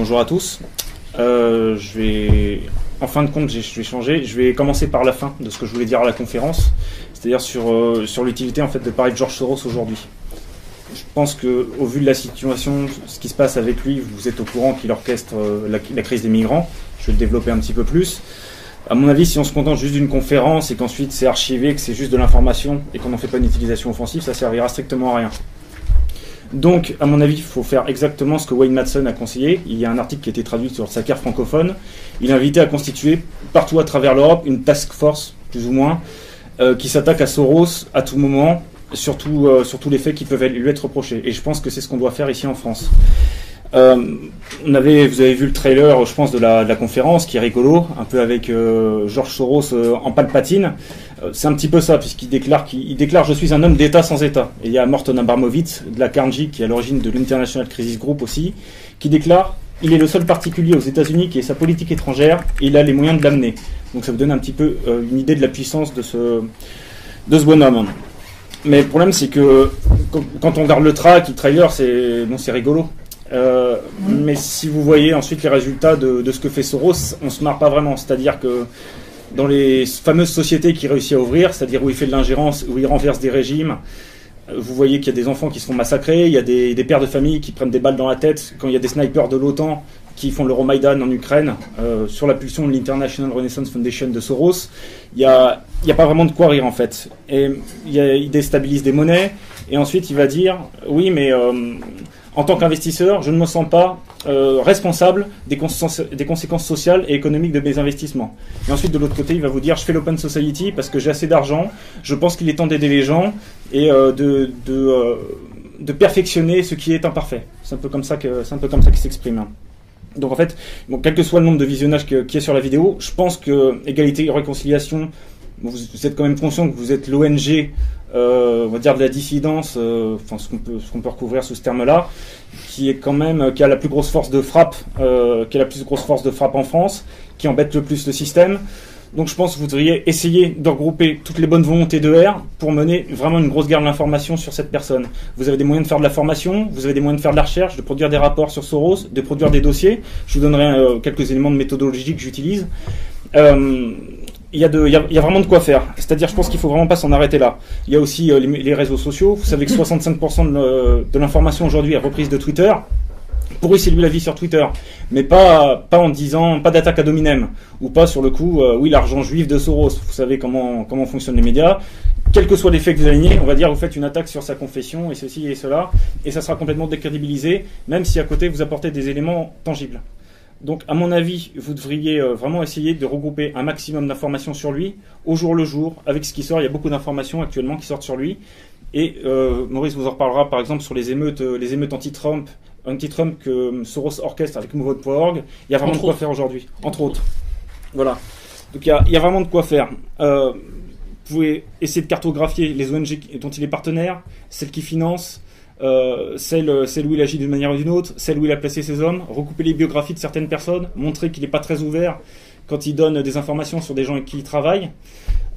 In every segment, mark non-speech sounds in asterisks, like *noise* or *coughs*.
Bonjour à tous. Euh, je vais, en fin de compte, je vais changer. Je vais commencer par la fin de ce que je voulais dire à la conférence, c'est-à-dire sur, euh, sur l'utilité en fait de parler de George Soros aujourd'hui. Je pense que, au vu de la situation, ce qui se passe avec lui, vous êtes au courant qu'il orchestre euh, la, la crise des migrants. Je vais le développer un petit peu plus. À mon avis, si on se contente juste d'une conférence et qu'ensuite c'est archivé, que c'est juste de l'information et qu'on n'en fait pas une utilisation offensive, ça servira strictement à rien. Donc, à mon avis, il faut faire exactement ce que Wayne Madsen a conseillé. Il y a un article qui a été traduit sur sa carte francophone. Il a invité à constituer partout à travers l'Europe une task force, plus ou moins, euh, qui s'attaque à Soros à tout moment, surtout euh, sur tous les faits qui peuvent lui être reprochés. Et je pense que c'est ce qu'on doit faire ici en France. Euh, on avait, vous avez vu le trailer, je pense, de la, de la conférence, qui est rigolo, un peu avec euh, Georges Soros euh, en palpatine. Euh, c'est un petit peu ça, puisqu'il déclare, qu'il déclare Je suis un homme d'État sans État. Et il y a Morton Abramovitz de la Carnegie, qui est à l'origine de l'International Crisis Group aussi, qui déclare Il est le seul particulier aux États-Unis qui ait sa politique étrangère et il a les moyens de l'amener. Donc ça vous donne un petit peu euh, une idée de la puissance de ce, de ce bonhomme. Mais le problème, c'est que quand on regarde le track, le trailer, c'est bon, rigolo. Euh, mais si vous voyez ensuite les résultats de, de, ce que fait Soros, on se marre pas vraiment. C'est-à-dire que dans les fameuses sociétés qu'il réussit à ouvrir, c'est-à-dire où il fait de l'ingérence, où il renverse des régimes, vous voyez qu'il y a des enfants qui se font massacrer, il y a des, des, pères de famille qui prennent des balles dans la tête quand il y a des snipers de l'OTAN qui font l'Euromaïdan en Ukraine, euh, sur la pulsion de l'International Renaissance Foundation de Soros. Il n'y a, a, pas vraiment de quoi rire en fait. Et il, y a, il déstabilise des monnaies, et ensuite il va dire oui, mais euh, en tant qu'investisseur, je ne me sens pas euh, responsable des, conséquences sociales et économiques de mes investissements. Et ensuite, de l'autre côté, il va vous dire je fais l'open society parce que j'ai assez d'argent, je pense qu'il est temps d'aider les gens et euh, de, perfectionner ce qui est imparfait. C'est un peu comme ça que c'est un peu qu'il s'exprime. Donc en fait, quel que soit le nombre de visionnages qu'il y a sur la vidéo, je pense que égalité et réconciliation, vous, êtes quand même conscient que vous êtes l'ONG euh, on va dire de la dissidence, euh, ce qu'on peut, recouvrir sous ce terme-là, qui est quand même qui a la plus grosse force de frappe, euh, qui a la plus grosse force de frappe en France, qui embête le plus le système. Donc je pense que vous devriez essayer de regrouper toutes les bonnes volontés de R pour mener vraiment une grosse guerre de l'information sur cette personne. Vous avez des moyens de faire de la formation, vous avez des moyens de faire de la recherche, de produire des rapports sur Soros, de produire des dossiers. Je vous donnerai euh, quelques éléments de méthodologie que j'utilise. Euh, il y, a vraiment de quoi faire. C'est-à-dire, je pense qu'il faut vraiment pas s'en arrêter là. Il y a aussi euh, les, réseaux sociaux. Vous savez que 65% de, l'information aujourd'hui est reprise de Twitter. Pourrissez lui la vie sur Twitter, mais pas, pas en disant pas d'attaque à dominem ou pas sur le coup, euh, oui, l'argent juif de Soros. Vous savez comment, fonctionnent les médias. Quels que soient les faits que vous alignez, on va dire vous faites une attaque sur sa confession et ceci et cela, et ça sera complètement décrédibilisé, même si à côté vous apportez des éléments tangibles. Donc, à mon avis, vous devriez euh, vraiment essayer de regrouper un maximum d'informations sur lui, au jour le jour, avec ce qui sort. Il y a beaucoup d'informations actuellement qui sortent sur lui. Et euh, Maurice vous en reparlera, par exemple, sur les émeutes, euh, les émeutes anti-Trump, anti-Trump que Soros orchestre avec MoveOut.org. Il y a vraiment entre de quoi autres. faire aujourd'hui, entre autres. Voilà. Donc, il y a, il y a vraiment de quoi faire. Euh, vous pouvez essayer de cartographier les ONG dont il est partenaire, celles qui financent, euh, celle, celle où il agit d'une manière ou d'une autre, celle où il a placé ses hommes, recouper les biographies de certaines personnes, montrer qu'il n'est pas très ouvert quand il donne des informations sur des gens avec qui il travaille.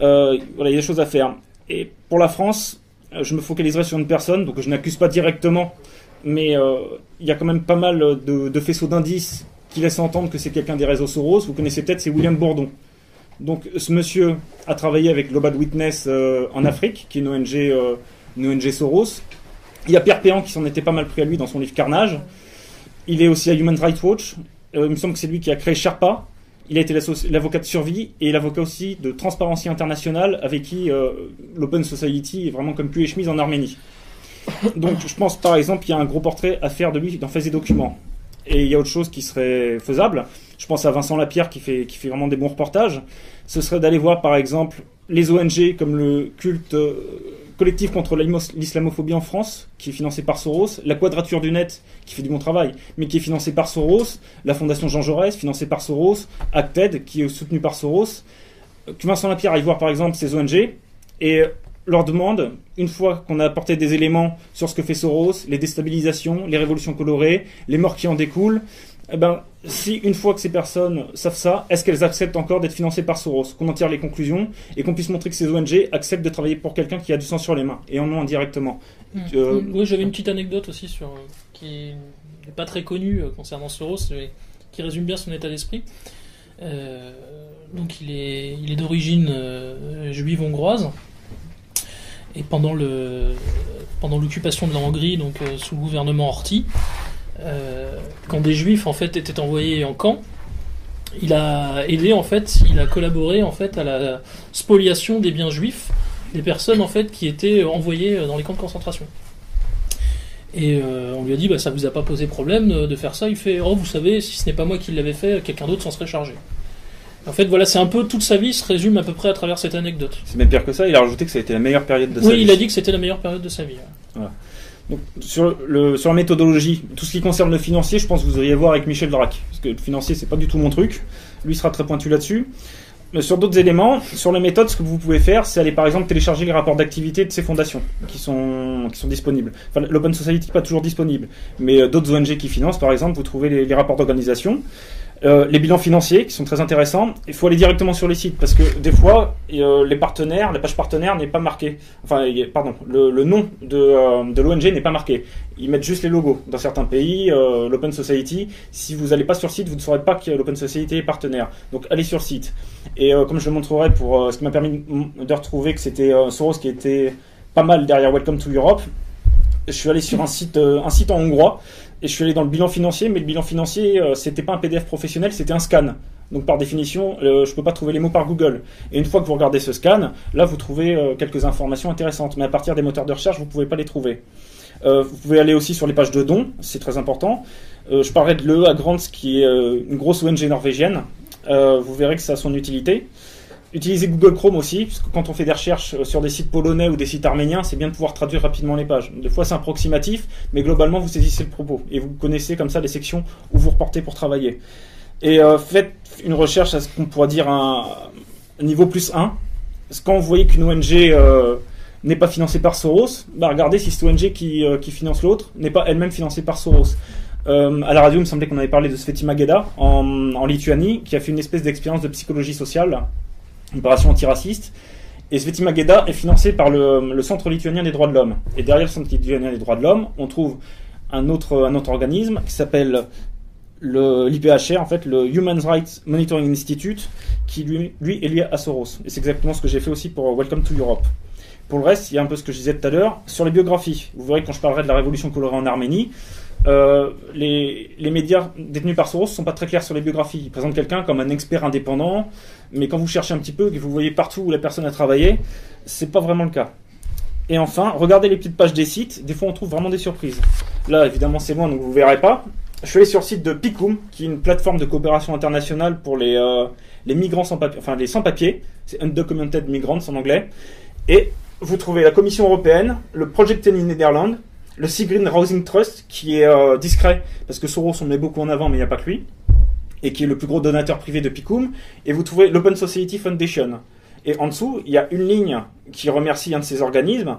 Euh, voilà, il y a des choses à faire. Et pour la France, je me focaliserai sur une personne, donc je n'accuse pas directement, mais euh, il y a quand même pas mal de, de faisceaux d'indices qui laissent entendre que c'est quelqu'un des réseaux Soros. Vous connaissez peut-être, c'est William Bourdon. Donc ce monsieur a travaillé avec Global Witness euh, en Afrique, qui est une ONG, euh, une ONG Soros. Il y a Pierre Péan qui s'en était pas mal pris à lui dans son livre Carnage. Il est aussi à Human Rights Watch. Euh, il me semble que c'est lui qui a créé Sherpa. Il a été l'avocat de survie et l'avocat aussi de Transparency International avec qui euh, l'Open Society est vraiment comme plus et chemise en Arménie. Donc je pense par exemple il y a un gros portrait à faire de lui dans Faits et Documents. Et il y a autre chose qui serait faisable. Je pense à Vincent Lapierre qui fait, qui fait vraiment des bons reportages. Ce serait d'aller voir par exemple les ONG comme le culte euh, collectif contre l'islamophobie en France, qui est financé par Soros, la Quadrature du Net, qui fait du bon travail, mais qui est financé par Soros, la Fondation Jean Jaurès, financée par Soros, Acted, qui est soutenu par Soros. Que Vincent Lapierre aille voir par exemple ces ONG et leur demande, une fois qu'on a apporté des éléments sur ce que fait Soros, les déstabilisations, les révolutions colorées, les morts qui en découlent, Eh ben, si une fois que ces personnes savent ça, est-ce qu'elles acceptent encore d'être financées par Soros? Qu'on en tire les conclusions et qu'on puisse montrer que ces ONG acceptent de travailler pour quelqu'un qui a du sang sur les mains et en non indirectement. Mmh. Euh, oui, j'avais une petite anecdote aussi sur qui n'est pas très connue concernant Soros, mais qui résume bien son état d'esprit. donc il est, il est d'origine juive hongroise. Et pendant le pendant l'occupation de la Hongrie, donc euh, sous le gouvernement Horthy, euh, quand des Juifs en fait étaient envoyés en camp, il a aidé en fait, il a collaboré en fait à la spoliation des biens juifs des personnes en fait qui étaient envoyées dans les camps de concentration. Et euh, on lui a dit bah ça vous a pas posé problème de faire ça. Il fait oh vous savez si ce n'est pas moi qui l'avais fait, quelqu'un d'autre s'en serait chargé. En fait, voilà, c'est un peu toute sa vie se résume à peu près à travers cette anecdote. C'est même pire que ça, il a rajouté que ça a été la meilleure période de sa vie. Oui, il a dit que c'était la meilleure période de sa vie. Sur, la méthodologie, tout ce qui concerne le financier, je pense que vous iriez voir avec Michel Drac. Parce que le financier, c'est pas du tout mon truc. Lui sera très pointu là-dessus. Mais sur d'autres éléments, sur la méthode, ce que vous pouvez faire, c'est aller par exemple télécharger les rapports d'activité de ces fondations qui sont, qui sont disponibles. Enfin, l'Open Society n'est pas toujours disponible, mais euh, d'autres ONG qui financent, par exemple, vous trouvez les, les rapports d'organisation. Euh, les bilans financiers qui sont très intéressants. Il faut aller directement sur les sites parce que des fois, euh, les partenaires, la page partenaire n'est pas marquée. Enfin, pardon, le, nom de, euh, l'ONG n'est pas marqué. Ils mettent juste les logos. Dans certains pays, l'Open Society, si vous n'allez pas sur le site, vous ne saurez pas que l'Open Society est partenaire. Donc, allez sur le site. Et comme je le montrerai pour ce qui m'a permis de retrouver que c'était Soros qui était pas mal derrière Welcome to Europe, je suis allé sur un site, un site en hongrois et je suis allé dans le bilan financier, mais le bilan financier, euh, c'était pas un PDF professionnel, c'était un scan. Donc par définition, euh, je peux pas trouver les mots par Google. Et une fois que vous regardez ce scan, là vous trouvez euh, quelques informations intéressantes. Mais à partir des moteurs de recherche, vous pouvez pas les trouver. vous pouvez aller aussi sur les pages de dons, c'est très important. je parlerai de l'EA Grants, qui est une grosse ONG norvégienne. vous verrez que ça a son utilité. Utilisez Google Chrome aussi, parce que quand on fait des recherches euh, sur des sites polonais ou des sites arméniens, c'est bien de pouvoir traduire rapidement les pages. Des fois, c'est approximatif, mais globalement, vous saisissez le propos et vous connaissez comme ça les sections où vous reportez pour travailler. Et euh, faites une recherche à ce qu'on pourrait dire un, niveau plus 1. Parce que quand vous voyez qu'une ONG euh, n'est pas financée par Soros, bah regardez si cette ONG qui, finance l'autre n'est pas elle-même financée par Soros. à la radio, il me semblait qu'on avait parlé de Sveti Mageda en, en Lituanie, qui a fait une espèce d'expérience de psychologie sociale opération antiraciste. Et Sveti Mageda est financé par le, Centre lituanien des droits de l'homme. Et derrière le Centre lituanien des droits de l'homme, on trouve un autre, un autre organisme qui s'appelle l'IPHR, en fait, le Human Rights Monitoring Institute, qui lui, lui est lié à Soros. Et c'est exactement ce que j'ai fait aussi pour Welcome to Europe. Pour le reste, il y a un peu ce que je disais tout à l'heure sur les biographies. Vous verrez quand je parlerai de la révolution colorée en Arménie, euh, les, les, médias détenus par Soros ne sont pas très clairs sur les biographies. Ils présentent quelqu'un comme un expert indépendant, mais quand vous cherchez un petit peu, que vous voyez partout où la personne a travaillé, c'est pas vraiment le cas. Et enfin, regardez les petites pages des sites, des fois on trouve vraiment des surprises. Là, évidemment, c'est loin, donc vous verrez pas. Je suis allé sur le site de PICUM, qui est une plateforme de coopération internationale pour les, euh, les migrants sans papier, enfin les sans-papiers, c'est Undocumented Migrants en anglais. Et vous trouvez la Commission européenne, le Project in Netherlands, le Seagreen Housing Trust, qui est euh, discret, parce que Soros on met beaucoup en avant, mais il n'y a pas que lui, et qui est le plus gros donateur privé de Picum. Et vous trouvez l'Open Society Foundation. Et en dessous, il y a une ligne qui remercie un de ces organismes,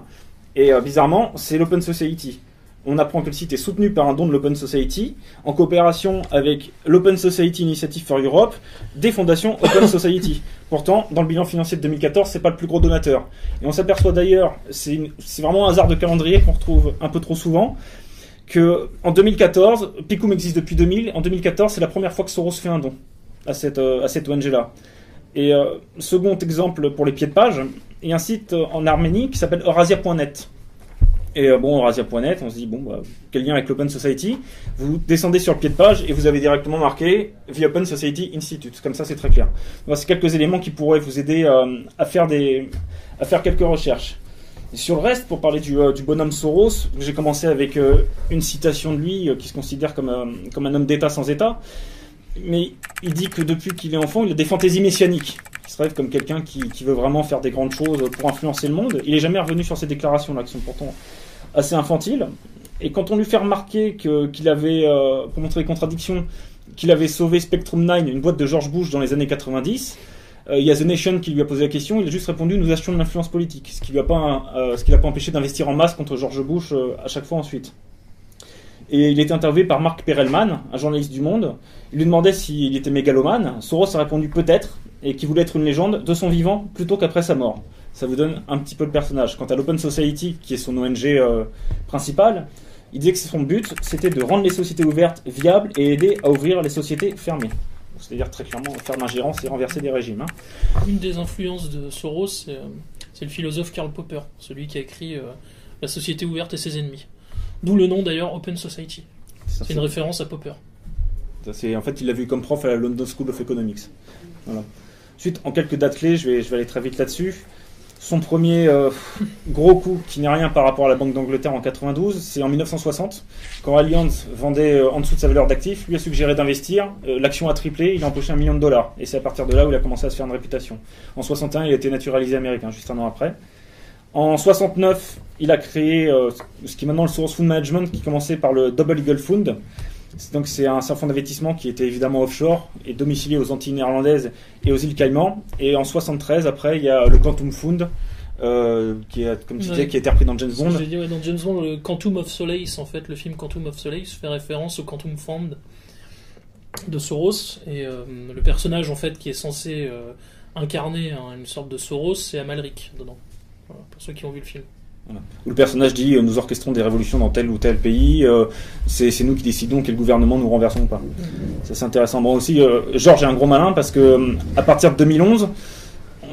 et euh, bizarrement, c'est l'Open Society on apprend que le site est soutenu par un don de l'Open Society, en coopération avec l'Open Society Initiative for Europe, des fondations Open Society. Pourtant, dans le bilan financier de 2014, c'est pas le plus gros donateur. Et on s'aperçoit d'ailleurs, c'est vraiment un hasard de calendrier qu'on retrouve un peu trop souvent, que en 2014, Picum existe depuis 2000, en 2014, c'est la première fois que Soros fait un don à cette, euh, à cette ONG-là. Et euh, second exemple pour les pieds de page, il y a un site en Arménie qui s'appelle Eurasia.net et euh, bon, Eurasia.net, on se dit, bon, bah, quel lien avec l'Open Society? Vous descendez sur le pied de page et vous avez directement marqué The Open Society Institute. Comme ça, c'est très clair. c'est quelques éléments qui pourraient vous aider euh, à, faire des, à faire quelques recherches. Sur le reste, pour parler du, euh, bonhomme Soros, j'ai commencé avec une citation de lui qui se considère comme, comme un homme d'État sans État. Mais il dit que depuis qu'il est enfant, il a des fantaisies messianiques. Il se rêve comme quelqu'un qui, qui, veut vraiment faire des grandes choses pour influencer le monde. Il est jamais revenu sur ces déclarations-là, qui sont pourtant assez infantile. Et quand on lui fait remarquer qu'il avait, euh, pour montrer les contradictions, qu'il avait sauvé Spectrum 9, une boîte de George Bush dans les années 90, euh, il y a The Nation qui lui a posé la question, il a juste répondu nous achetions de l'influence politique, ce qui ne l'a pas, euh, l'a pas empêché d'investir en masse contre George Bush à chaque fois ensuite. Et il était interviewé par Mark Perelman, un journaliste du Monde. Il lui demandait s'il était mégalomane. Soros a répondu peut-être, et qu'il voulait être une légende de son vivant plutôt qu'après sa mort. Ça vous donne un petit peu le personnage. Quant à l'Open Society, qui est son ONG euh, principale, il disait que son but, c'était de rendre les sociétés ouvertes viables et aider à ouvrir les sociétés fermées. C'est-à-dire très clairement faire l'ingérence et renverser des régimes. hein. Une des influences de Soros, c'est euh, c'est le philosophe Karl Popper, celui qui a écrit euh, La société ouverte et ses ennemis. D'où le nom d'ailleurs Open Society. C'est une référence à Popper. Ça, c'est- en fait, il l'a vu comme prof à la London School of Economics. Voilà. Ensuite, en quelques dates clés, je vais, je vais aller très vite là-dessus. Son premier euh, gros coup, qui n'est rien par rapport à la Banque d'Angleterre en 92, c'est en 1960, quand Allianz vendait euh, en dessous de sa valeur d'actif, lui a suggéré d'investir, euh, l'action a triplé, il a empoché un million de dollars, et c'est à partir de là où il a commencé à se faire une réputation. En 61, il a été naturalisé américain, juste un an après. En 69, il a créé ce qui est maintenant le Source Fund Management, qui commençait par le Double Eagle Fund, Donc c'est un, fonds d'investissement qui était évidemment offshore et domicilié aux Antilles néerlandaises et aux îles Caïmans. Et en 73, après, il y a le Quantum Fund, euh, qui est, comme tu Ouais. disais, qui a été repris dans James Bond. Dit ouais, dans James Bond, le Quantum of Solace, en fait, le film Quantum of Solace fait référence au Quantum Fund de Soros. Et euh, le personnage, en fait, qui est censé euh, incarner hein, une sorte de Soros, c'est Amalric dedans. Voilà, pour ceux qui ont vu le film. Où le personnage dit euh, Nous orchestrons des révolutions dans tel ou tel pays, euh, c'est nous qui décidons quel gouvernement nous renversons ou pas. Ça c'est intéressant. Bon aussi, euh, Georges est un gros malin parce que à partir de 2011,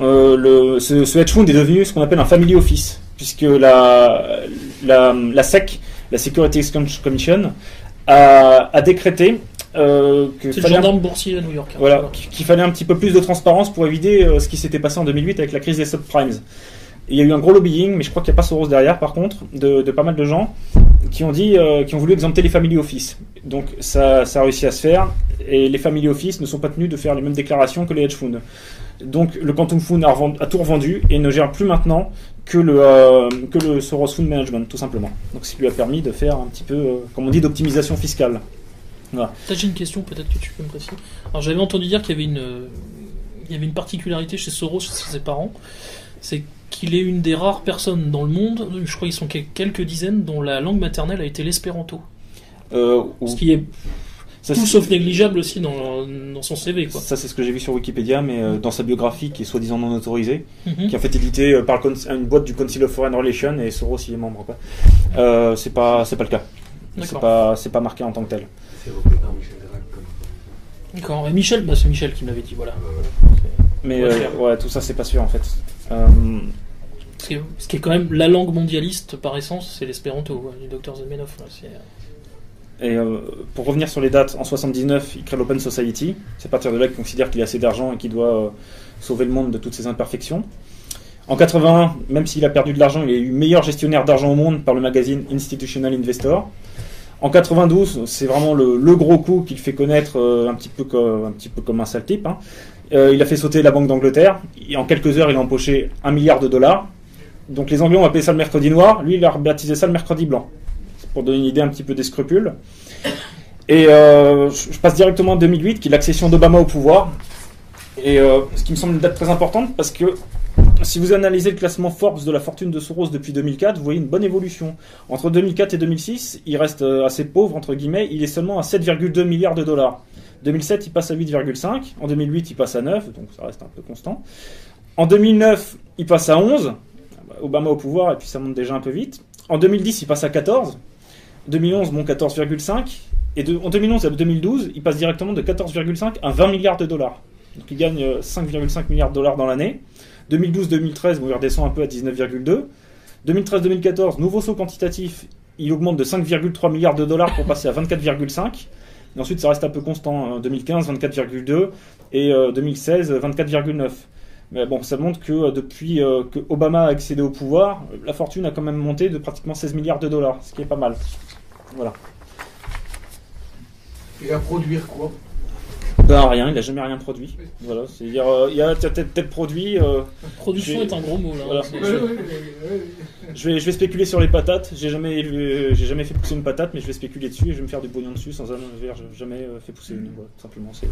euh, le, ce, ce hedge fund est devenu ce qu'on appelle un family office, puisque la, la, la SEC, la Security Exchange Commission, a, a décrété euh, que C'est le fallait un- gendarme boursier à New York. hein. voilà, qu'il qu'il fallait un petit peu plus de transparence pour éviter euh, ce qui s'était passé en 2008 avec la crise des subprimes. Il y a eu un gros lobbying, mais je crois qu'il n'y a pas Soros derrière, par contre, de, pas mal de gens qui ont dit, euh, qui ont voulu exempter les family office. Donc ça, a réussi à se faire, et les family office ne sont pas tenus de faire les mêmes déclarations que les hedge funds. Donc le Quantum Fund a, tout revendu et ne gère plus maintenant que le, euh, que le Soros Fund Management, tout simplement. Donc ce qui lui a permis de faire un petit peu, euh, comme on dit, d'optimisation fiscale. Peut-être j'ai une question, peut-être que tu peux me préciser. Alors j'avais entendu dire qu'il y avait une, y avait une particularité chez Soros, chez ses parents, c'est qu'il est une des rares personnes dans le monde, je crois qu'ils sont quel- quelques dizaines, dont la langue maternelle a été l'espéranto. Euh, ou- Ce qui est ça, tout sauf négligeable aussi dans, dans son CV. Quoi. Ça, c'est ce que j'ai vu sur Wikipédia, mais euh, dans sa biographie, qui est soi-disant non autorisée, Mhm. qui est en fait éditée euh, par une boîte du Council of Foreign Relations, et Soros y est membre. Quoi. Euh, c'est pas, c'est pas le cas. C'est pas, c'est pas marqué en tant que tel. C'est repris par Michel D'accord. Et Michel, bah, c'est Michel qui me l'avait dit, voilà. Mais Ouais, euh, clair. ouais, tout ça, c'est pas sûr en fait. Euh, Ce qui, est, quand même la langue mondialiste par essence, c'est l'espéranto, ouais, du docteur Zamenhof. ouais, c'est- et euh, pour revenir sur les dates, en 79, il crée l'Open Society. C'est à partir de là qu'il considère qu'il a assez d'argent et qu'il doit euh, sauver le monde de toutes ses imperfections. En 81, même s'il a perdu de l'argent, il est élu meilleur gestionnaire d'argent au monde par le magazine Institutional Investor. En 92, c'est vraiment le, gros coup qu'il fait connaître euh, un, petit peu comme, un petit sale type. hein. Euh, il a fait sauter la Banque d'Angleterre. Et En quelques heures, il a empoché un milliard de dollars. Donc les Anglais ont appelé ça le mercredi noir. Lui, il a rebaptisé ça le mercredi blanc. Pour donner une idée un petit peu des scrupules. Et euh, je passe directement à 2008, qui est l'accession d'Obama au pouvoir. Et euh, ce qui me semble une date très importante parce que si vous analysez le classement Forbes de la fortune de Soros depuis 2004, vous voyez une bonne évolution. Entre 2004 et 2006, il reste euh, assez pauvre, entre guillemets, il est seulement à 7,2 milliards de dollars. 2007, il passe à 8,5. En 2008, il passe à 9, donc ça reste un peu constant. En 2009, il passe à 11. Obama au pouvoir, et puis ça monte déjà un peu vite. En 2010, il passe à 14. 2011, bon, 14,5. Et en 2011 à 2012, il passe directement de 14,5 à 20 milliards de dollars. Donc il gagne euh, 5,5 milliards de dollars dans l'année. 2012-2013, bon, il redescend un peu à 19,2. 2013-2014, nouveau saut quantitatif, il augmente de 5,3 milliards de dollars pour passer à 24,5. Et ensuite, ça reste un peu constant. hein. 2015, 24,2. Et euh, 2016, 24,9. Mais bon, ça montre que euh, depuis euh, que Obama a accédé au pouvoir, euh, la fortune a quand même monté de pratiquement 16 milliards de dollars, ce qui est pas mal. Voilà. Et à produire quoi? Ben rien, il a jamais rien produit. Voilà, c'est-à-dire, euh, il y a peut-être peut produit. euh, Production est un gros mot là. Voilà. ouais. je, vais, je vais spéculer sur les patates. J'ai jamais, j'ai jamais fait pousser une patate, mais je vais spéculer dessus et je vais me faire du pognon dessus sans jamais, j'ai jamais fait pousser une. Voilà, tout simplement, c'est.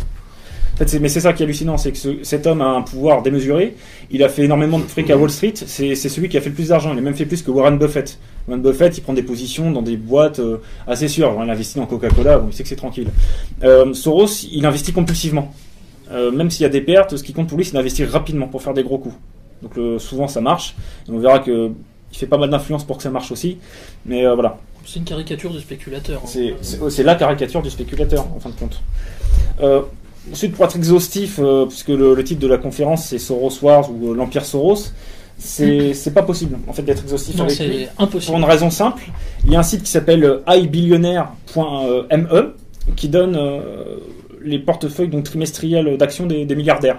Mais c'est ça qui est hallucinant, c'est que ce- cet homme a un pouvoir démesuré. Il a fait énormément de fric à Wall Street. C'est celui qui a fait le plus d'argent. Il a même fait plus que Warren Buffett. Warren Buffett, il prend des positions dans des boîtes euh, assez sûres. il investit dans Coca-Cola, bon, il sait que c'est tranquille. Euh, Soros, il investit compulsivement. Euh, même s'il y a des pertes, ce qui compte pour lui, c'est d'investir rapidement pour faire des gros coups. Donc souvent, ça marche. Et on verra que il fait pas mal d'influence pour que ça marche aussi. Mais voilà, C'est une caricature du spéculateur. hein. c'est la caricature du spéculateur, en fin de compte. Ensuite, pour être exhaustif, euh, puisque le, le titre de la conférence c'est Soros Wars ou euh, l'Empire Soros, c'est c'est pas possible en fait d'être exhaustif Non, avec lui. c'est Pour impossible. une raison simple, il y a un site qui s'appelle euh, ibillionnaire.me qui donne les portefeuilles donc trimestriels d'actions des, des milliardaires.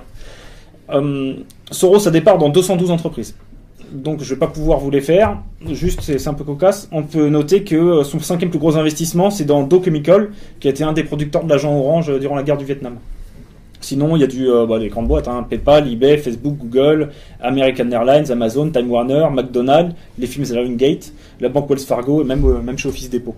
Soros a départ dans 212 entreprises. Donc je vais pas pouvoir vous les faire. Juste, c'est un peu cocasse. On peut noter que euh, son cinquième plus gros investissement, c'est dans Dow Chemical, qui a été un des producteurs de l'agent orange euh, durant la guerre du Vietnam. Sinon, il y a du, euh, bah, les grandes boîtes, hein, PayPal, eBay, Facebook, Google, American Airlines, Amazon, Time Warner, McDonald's, les films Gate, la banque Wells Fargo et même, même chez Office Depot.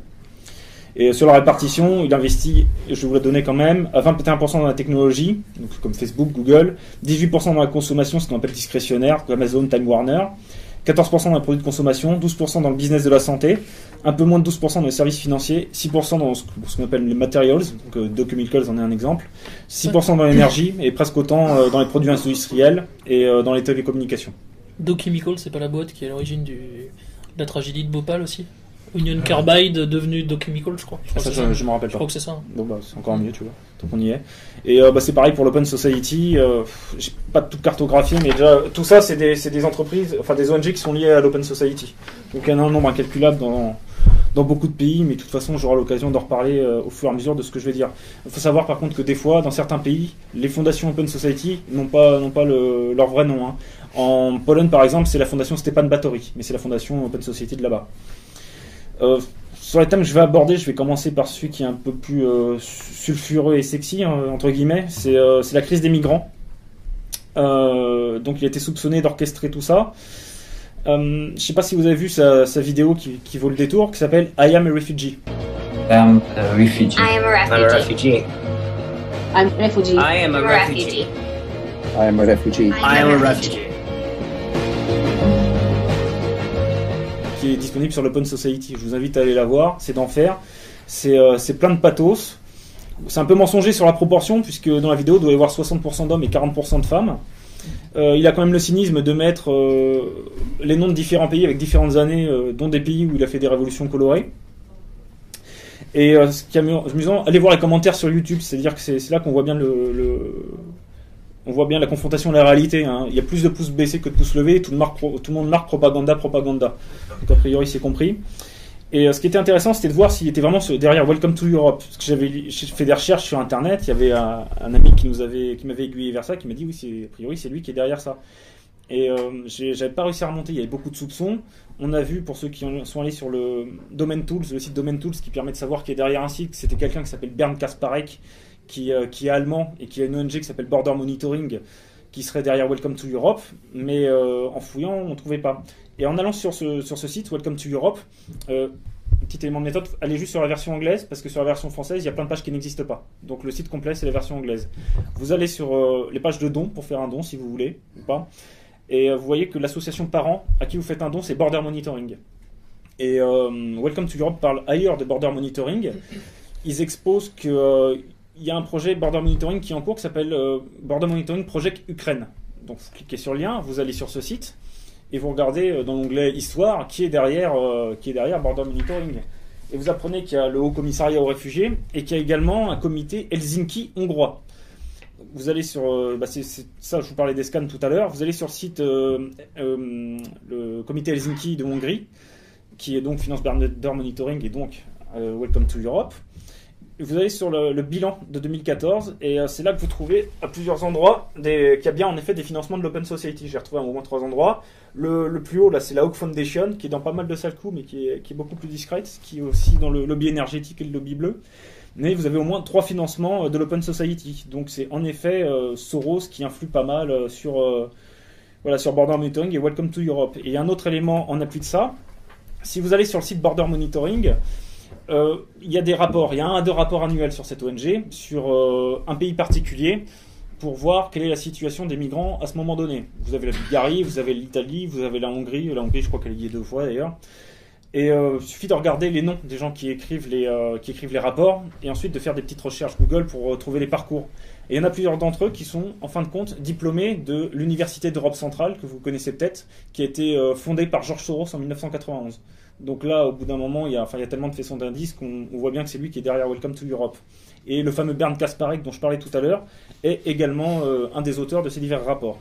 Et sur la répartition, il investit, je vous la donner quand même, à 21% dans la technologie, donc comme Facebook, Google, 18% dans la consommation, ce qu'on appelle discrétionnaire, Amazon, Time Warner, 14% dans les produits de consommation, 12% dans le business de la santé, un peu moins de 12% dans les services financiers, 6% dans ce qu'on appelle les materials, donc euh, Dow Chemicals en est un exemple, 6% dans l'énergie et presque autant euh, dans les produits industriels et euh, dans les télécommunications. Dow Chemical, c'est pas la boîte qui est à l'origine de la tragédie de Bhopal aussi? Union Carbide devenu Dow Chemical, je crois. Je crois, Ça, je, je m'en rappelle Je pas. crois que c'est ça. Bon bah c'est encore mieux, tu vois, tant qu'on y est. Et euh, bah, c'est pareil pour l'Open Society. euh, J'ai pas tout cartographié, mais déjà tout ça c'est des, entreprises, enfin des ONG qui sont liées à l'Open Society. Donc il y en a un nombre incalculable dans dans beaucoup de pays, mais de toute façon j'aurai l'occasion d'en reparler euh, au fur et à mesure de ce que je vais dire. Il faut savoir par contre que des fois dans certains pays, les fondations Open Society n'ont pas pas le, leur vrai nom. hein. En Pologne par exemple, c'est la fondation Stepan Batory, mais c'est la fondation Open Society de là-bas. Euh, sur les thèmes que je vais aborder, je vais commencer par celui qui est un peu plus euh, sulfureux et sexy, hein, entre guillemets. C'est euh, c'est la crise des migrants. Euh, donc il a été soupçonné d'orchestrer tout ça. Euh, je sais pas si vous avez vu sa, sa vidéo qui, qui vaut le détour, qui s'appelle I am a refugee. I'm a refugee. I am a refugee. I'm a refugee. I am a refugee. I am a refugee. I am a refugee. Disponible sur l'Open Society. Je vous invite à aller la voir, c'est d'enfer. C'est euh, c'est plein de pathos. C'est un peu mensonger sur la proportion, puisque dans la vidéo, doit y avoir 60% d'hommes et 40% de femmes. Euh, il a quand même le cynisme de mettre euh, les noms de différents pays avec différentes années, dont des pays où il a fait des révolutions colorées. Et ce qui est amu- amusant, allez voir les commentaires sur YouTube, c'est-à-dire que c'est là qu'on voit bien le- on voit bien la confrontation à la réalité. hein. Il y a plus de pouces baissés que de pouces levés. Tout le, monde marque propaganda, propaganda. Donc a priori c'est compris. Et euh, ce qui était intéressant, c'était de voir s'il était vraiment derrière Welcome to Europe. Parce que j'avais fait des recherches sur Internet. Il y avait un, ami qui nous avait, qui m'avait aiguillé vers ça, qui m'a dit oui, a priori c'est lui qui est derrière ça. Et euh, j'avais pas réussi à remonter. Il y avait beaucoup de soupçons. On a vu pour ceux qui sont allés sur le Domain Tools, le site Domain Tools, qui permet de savoir qui est derrière un site. C'était quelqu'un qui s'appelle Bernd Kasparek, qui, euh, qui est allemand et qui a une ONG qui s'appelle Border Monitoring, qui serait derrière Welcome to Europe. Mais euh, en fouillant, on ne trouvait pas. Et en allant sur ce, sur ce site, Welcome to Europe, euh, petit élément de méthode, allez juste sur la version anglaise, parce que sur la version française, il y a plein de pages qui n'existent pas. Donc le site complet, c'est la version anglaise. Vous allez sur les pages de dons pour faire un don, si vous voulez, ou pas. Et vous voyez que l'association de parents à qui vous faites un don, c'est Border Monitoring. Et Welcome to Europe parle ailleurs de Border Monitoring. Ils exposent que il y a un projet Border Monitoring qui est en cours qui s'appelle euh, Border Monitoring Project Ukraine. Donc vous cliquez sur le lien, vous allez sur ce site et vous regardez euh, dans l'onglet Histoire qui est derrière, euh, qui est derrière Border Monitoring. Et vous apprenez qu'il y a le Haut Commissariat aux réfugiés et qu'il y a également un comité Helsinki hongrois. Vous allez sur, bah, ça, je vous parlais des scans tout à l'heure. Vous allez sur le site le comité Helsinki de Hongrie, qui est donc finance Border Monitoring et donc Welcome to Europe. Vous allez sur le, bilan de 2014 et euh, c'est là que vous trouvez à plusieurs endroits qu'il y a bien en effet des financements de l'Open Society. J'ai retrouvé au moins trois endroits. Le, plus haut là, c'est la Hawk Foundation qui est dans pas mal de coups, mais qui est, qui est beaucoup plus discrète, qui est aussi dans le lobby énergétique et le lobby bleu. Mais vous avez au moins trois financements euh, de l'Open Society. Donc c'est en effet euh, Soros qui influe pas mal sur voilà sur Border Monitoring et Welcome to Europe. Et un autre élément en appui de ça, si vous allez sur le site Border Monitoring, euh, il y a des rapports, il y a un à deux rapports annuels sur cette ONG, sur euh, un pays particulier, pour voir quelle est la situation des migrants à ce moment donné. Vous avez la Bulgarie, vous avez l'Italie, vous avez la Hongrie, la Hongrie je crois qu'elle y est deux fois d'ailleurs. Et euh, il suffit de regarder les noms des gens qui écrivent les, qui écrivent les rapports et ensuite de faire des petites recherches Google pour trouver les parcours. Et il y en a plusieurs d'entre eux qui sont, en fin de compte, diplômés de l'Université d'Europe centrale, que vous connaissez peut-être, qui a été fondée par Georges Soros en 1991. Donc là, au bout d'un moment, il y a, enfin, il y a tellement de faisons d'indices qu'on on voit bien que c'est lui qui est derrière Welcome to Europe. Et le fameux Bernd Kasparek dont je parlais tout à l'heure est également euh, un des auteurs de ces divers rapports.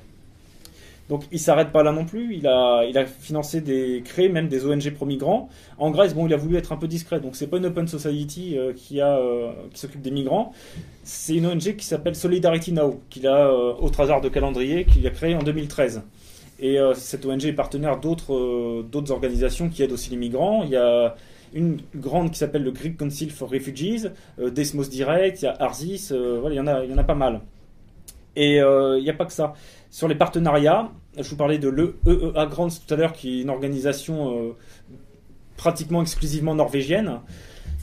Donc il s'arrête pas là non plus, il a, financé créé même des ONG pro-migrants. En Grèce, bon, il a voulu être un peu discret, donc c'est pas une open society euh, euh, qui s'occupe des migrants, c'est une ONG qui s'appelle Solidarity Now, qu'il a, au hasard de calendrier, qu'il a créé en 2013. Et euh, cette ONG est partenaire d'autres euh, d'autres organisations qui aident aussi les migrants. Il y a une grande qui s'appelle le Greek Council for Refugees, euh, Desmos Direct, il y a Arzis, voilà, il y en a, il y en a pas mal. Et il n'y a pas que ça. Sur les partenariats, je vous parlais de l'EEA Grants tout à l'heure, qui est une organisation pratiquement exclusivement norvégienne,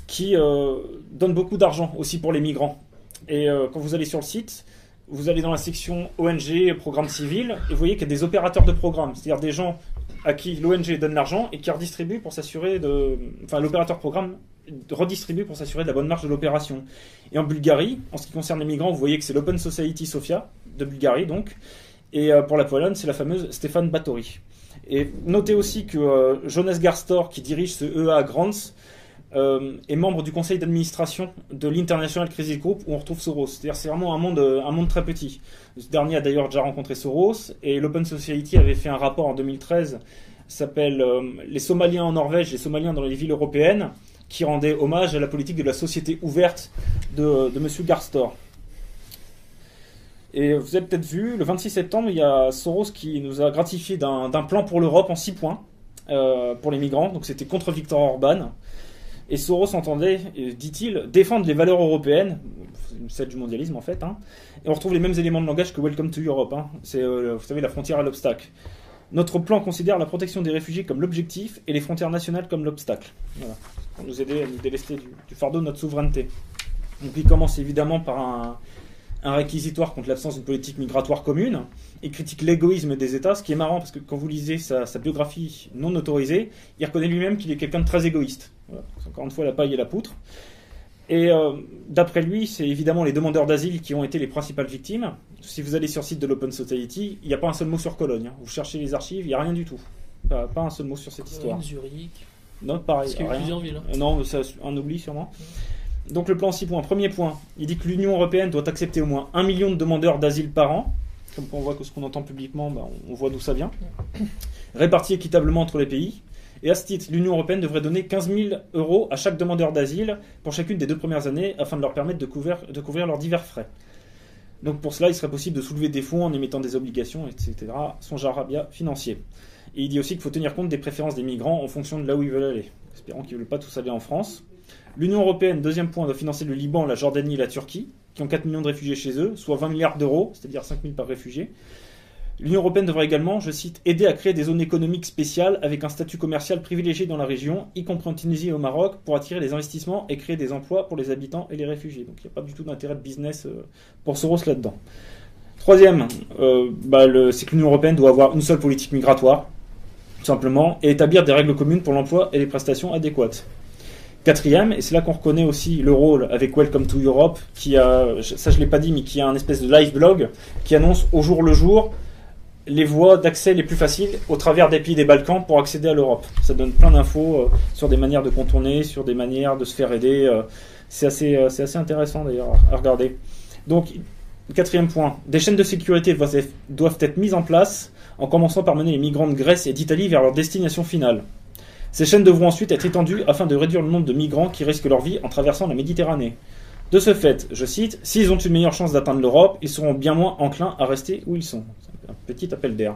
qui donne beaucoup d'argent aussi pour les migrants. Et quand vous allez sur le site, vous allez dans la section ONG, programme civil, et vous voyez qu'il y a des opérateurs de programme, c'est-à-dire des gens à qui l'ONG donne l'argent et qui redistribue pour s'assurer de. Enfin, l'opérateur programme redistribue pour s'assurer de la bonne marche de l'opération. Et en Bulgarie, en ce qui concerne les migrants, vous voyez que c'est l'Open Society Sofia de Bulgarie, donc. Et euh, pour la Pologne, c'est la fameuse Stéphane Batory. Et notez aussi que euh, Jonas Garstor, qui dirige ce EA Grants, euh, est membre du conseil d'administration de l'International Crisis Group où on retrouve Soros. C'est-à-dire c'est vraiment un monde, euh, un monde très petit. Ce dernier a d'ailleurs déjà rencontré Soros et l'Open Society avait fait un rapport en 2013 s'appelle euh, Les Somaliens en Norvège, les Somaliens dans les villes européennes, qui rendait hommage à la politique de la société ouverte de, de Monsieur Garstor. Et vous avez peut-être vu, le 26 septembre, il y a Soros qui nous a gratifié d'un plan pour l'Europe en 6 points pour les migrants. Donc c'était contre Viktor Orban. Et Soros entendait, euh, dit-il, défendre les valeurs européennes, celles du mondialisme en fait. hein. Et on retrouve les mêmes éléments de langage que Welcome to Europe. hein. C'est, euh, vous savez, la frontière à l'obstacle. Notre plan considère la protection des réfugiés comme l'objectif et les frontières nationales comme l'obstacle. Voilà. Pour nous aider à nous délester du, du fardeau de notre souveraineté. Donc il commence évidemment par un, un réquisitoire contre l'absence d'une politique migratoire commune. Il critique l'égoïsme des États, ce qui est marrant parce que quand vous lisez sa, sa biographie non autorisée, il reconnaît lui-même qu'il est quelqu'un de très égoïste. Voilà. Encore une fois, la paille et la poutre. Et euh, d'après lui, c'est évidemment les demandeurs d'asile qui ont été les principales victimes. Si vous allez sur le site de l'Open Society, il n'y a pas un seul mot sur Cologne. hein. Vous cherchez les archives, il n'y a rien du tout. Pas, pas un seul mot sur cette histoire. Cologne, Zurich. Non, pareil. Parce qu'il y a eu plusieurs villes. hein. Non, ça, un oubli sûrement. Donc le plan 6 points. Premier point, il dit que l'Union européenne doit accepter au moins un million de demandeurs d'asile par an. Comme on voit que ce qu'on entend publiquement, bah, on voit d'où ça vient. Répartis équitablement entre les pays. Et à ce titre, l'Union européenne devrait donner 15 000 euros à chaque demandeur d'asile pour chacune des deux premières années afin de leur permettre de couvrir, leurs divers frais. Donc pour cela, il serait possible de soulever des fonds en émettant des obligations, etc. Son jarabia financier. Et il dit aussi qu'il faut tenir compte des préférences des migrants en fonction de là où ils veulent aller. Espérons qu'ils ne veulent pas tous aller en France. L'Union européenne, deuxième point, doit financer le Liban, la Jordanie et la Turquie, qui ont 4 millions de réfugiés chez eux, soit 20 milliards d'euros, c'est-à-dire 5 000 par réfugié. L'Union européenne devrait également, je cite, aider à créer des zones économiques spéciales avec un statut commercial privilégié dans la région, y compris en Tunisie et au Maroc, pour attirer les investissements et créer des emplois pour les habitants et les réfugiés. Donc il n'y a pas du tout d'intérêt de business euh, pour Soros là-dedans. Troisième, euh, bah, c'est que l'Union européenne doit avoir une seule politique migratoire, tout simplement, et établir des règles communes pour l'emploi et les prestations adéquates. Quatrième, et c'est là qu'on reconnaît aussi le rôle avec Welcome to Europe, qui a, ça je l'ai pas dit, mais qui a un espèce de live blog qui annonce au jour le jour les voies d'accès les plus faciles au travers des pays des Balkans pour accéder à l'Europe. Ça donne plein d'infos euh, sur des manières de contourner, sur des manières de se faire aider. euh, c'est assez, euh, c'est assez intéressant d'ailleurs à regarder. Donc, quatrième point, des chaînes de sécurité doivent être mises en place en commençant par mener les migrants de Grèce et d'Italie vers leur destination finale. Ces chaînes devront ensuite être étendues afin de réduire le nombre de migrants qui risquent leur vie en traversant la Méditerranée. De ce fait, je cite, s'ils ont une meilleure chance d'atteindre l'Europe, ils seront bien moins enclins à rester où ils sont. C'est un petit appel d'air.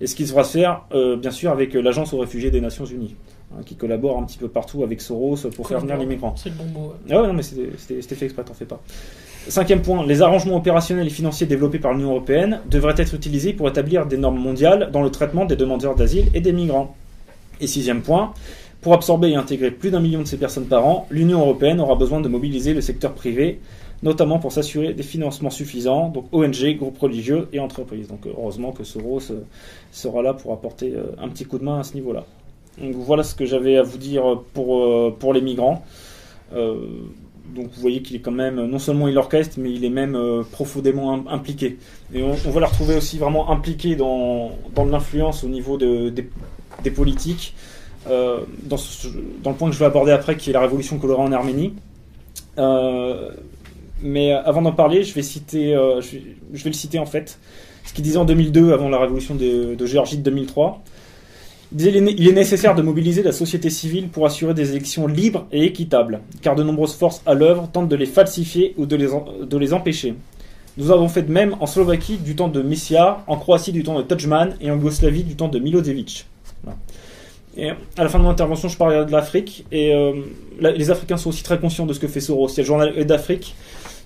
Et ce qui devra se faire, euh, bien sûr, avec euh, l'Agence aux réfugiés des Nations Unies, hein, qui collabore un petit peu partout avec Soros pour faire venir les migrants. C'est le bon mot. ouais. Ah ouais, non, mais c'était fait exprès, t'en fais pas. Cinquième point, les arrangements opérationnels et financiers développés par l'Union européenne devraient être utilisés pour établir des normes mondiales dans le traitement des demandeurs d'asile et des migrants. Et sixième point, pour absorber et intégrer plus d'un million de ces personnes par an, l'Union européenne aura besoin de mobiliser le secteur privé, notamment pour s'assurer des financements suffisants, donc ONG, groupes religieux et entreprises. Donc heureusement que Soros euh, sera là pour apporter euh, un petit coup de main à ce niveau-là. Donc voilà ce que j'avais à vous dire pour, euh, pour les migrants. Donc vous voyez qu'il est quand même, non seulement il orchestre, mais il est même profondément im- impliqué. Et on, on va le retrouver aussi vraiment impliqué dans, dans l'influence au niveau de, des, politiques, euh, dans, le point que je vais aborder après, qui est la révolution colorée en Arménie. Euh, mais avant d'en parler, je vais, citer, euh, je, vais, le citer en fait, ce qu'il disait en 2002, avant la révolution de, Géorgie de 2003. Il est nécessaire de mobiliser la société civile pour assurer des élections libres et équitables, car de nombreuses forces à l'œuvre tentent de les falsifier ou de les, empêcher. Nous avons fait de même en Slovaquie du temps de Messiar, en Croatie du temps de Tudjman et en Yougoslavie du temps de Milosevic. Et à la fin de mon intervention, je parlerai de l'Afrique. Et euh, les Africains sont aussi très conscients de ce que fait Soros. Il y a le journal d'Afrique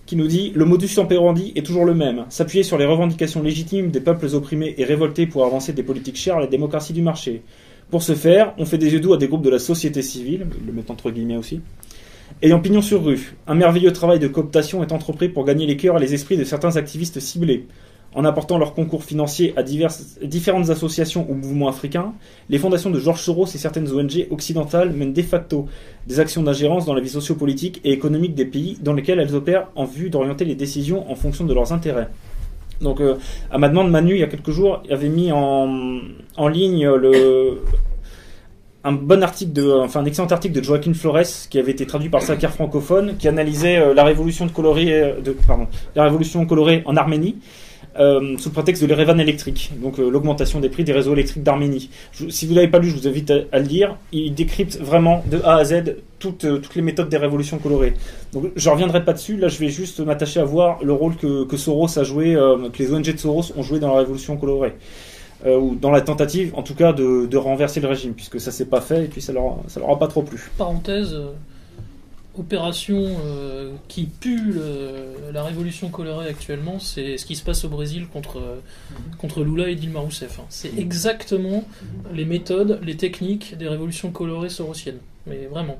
qui nous dit Le modus operandi est toujours le même. S'appuyer sur les revendications légitimes des peuples opprimés et révoltés pour avancer des politiques chères à la démocratie du marché. Pour ce faire, on fait des yeux doux à des groupes de la société civile, le mettre entre guillemets aussi, ayant pignon sur rue. Un merveilleux travail de cooptation est entrepris pour gagner les cœurs et les esprits de certains activistes ciblés. En apportant leur concours financier à diverses, différentes associations ou mouvements africains, les fondations de Georges Soros et certaines ONG occidentales mènent de facto des actions d'ingérence dans la vie sociopolitique et économique des pays dans lesquels elles opèrent en vue d'orienter les décisions en fonction de leurs intérêts. Donc, euh, à ma demande, Manu, il y a quelques jours, avait mis en, en ligne le, un bon article de, enfin un excellent article de Joaquin Flores qui avait été traduit par Sakar francophone, qui analysait euh, la révolution colorée, euh, de, pardon, la révolution colorée en Arménie. Euh, sous prétexte de l'Erevan électrique, donc euh, l'augmentation des prix des réseaux électriques d'Arménie. Si vous l'avez pas lu, je vous invite à, le lire. Il décrypte vraiment de A à Z toutes, euh, toutes les méthodes des révolutions colorées. Donc je reviendrai pas dessus. Là, je vais juste m'attacher à voir le rôle que, que Soros a joué, euh, que les ONG de Soros ont joué dans la révolution colorée. Ou dans la tentative, en tout cas, de, de renverser le régime, puisque ça s'est pas fait et puis ça leur, ça leur a pas trop plu. Parenthèse, opération euh, qui pue le- la révolution colorée actuellement, c'est ce qui se passe au Brésil contre, euh, contre Lula et Dilma Rousseff. hein. C'est exactement les méthodes, les techniques des révolutions colorées sorosiennes. Mais vraiment.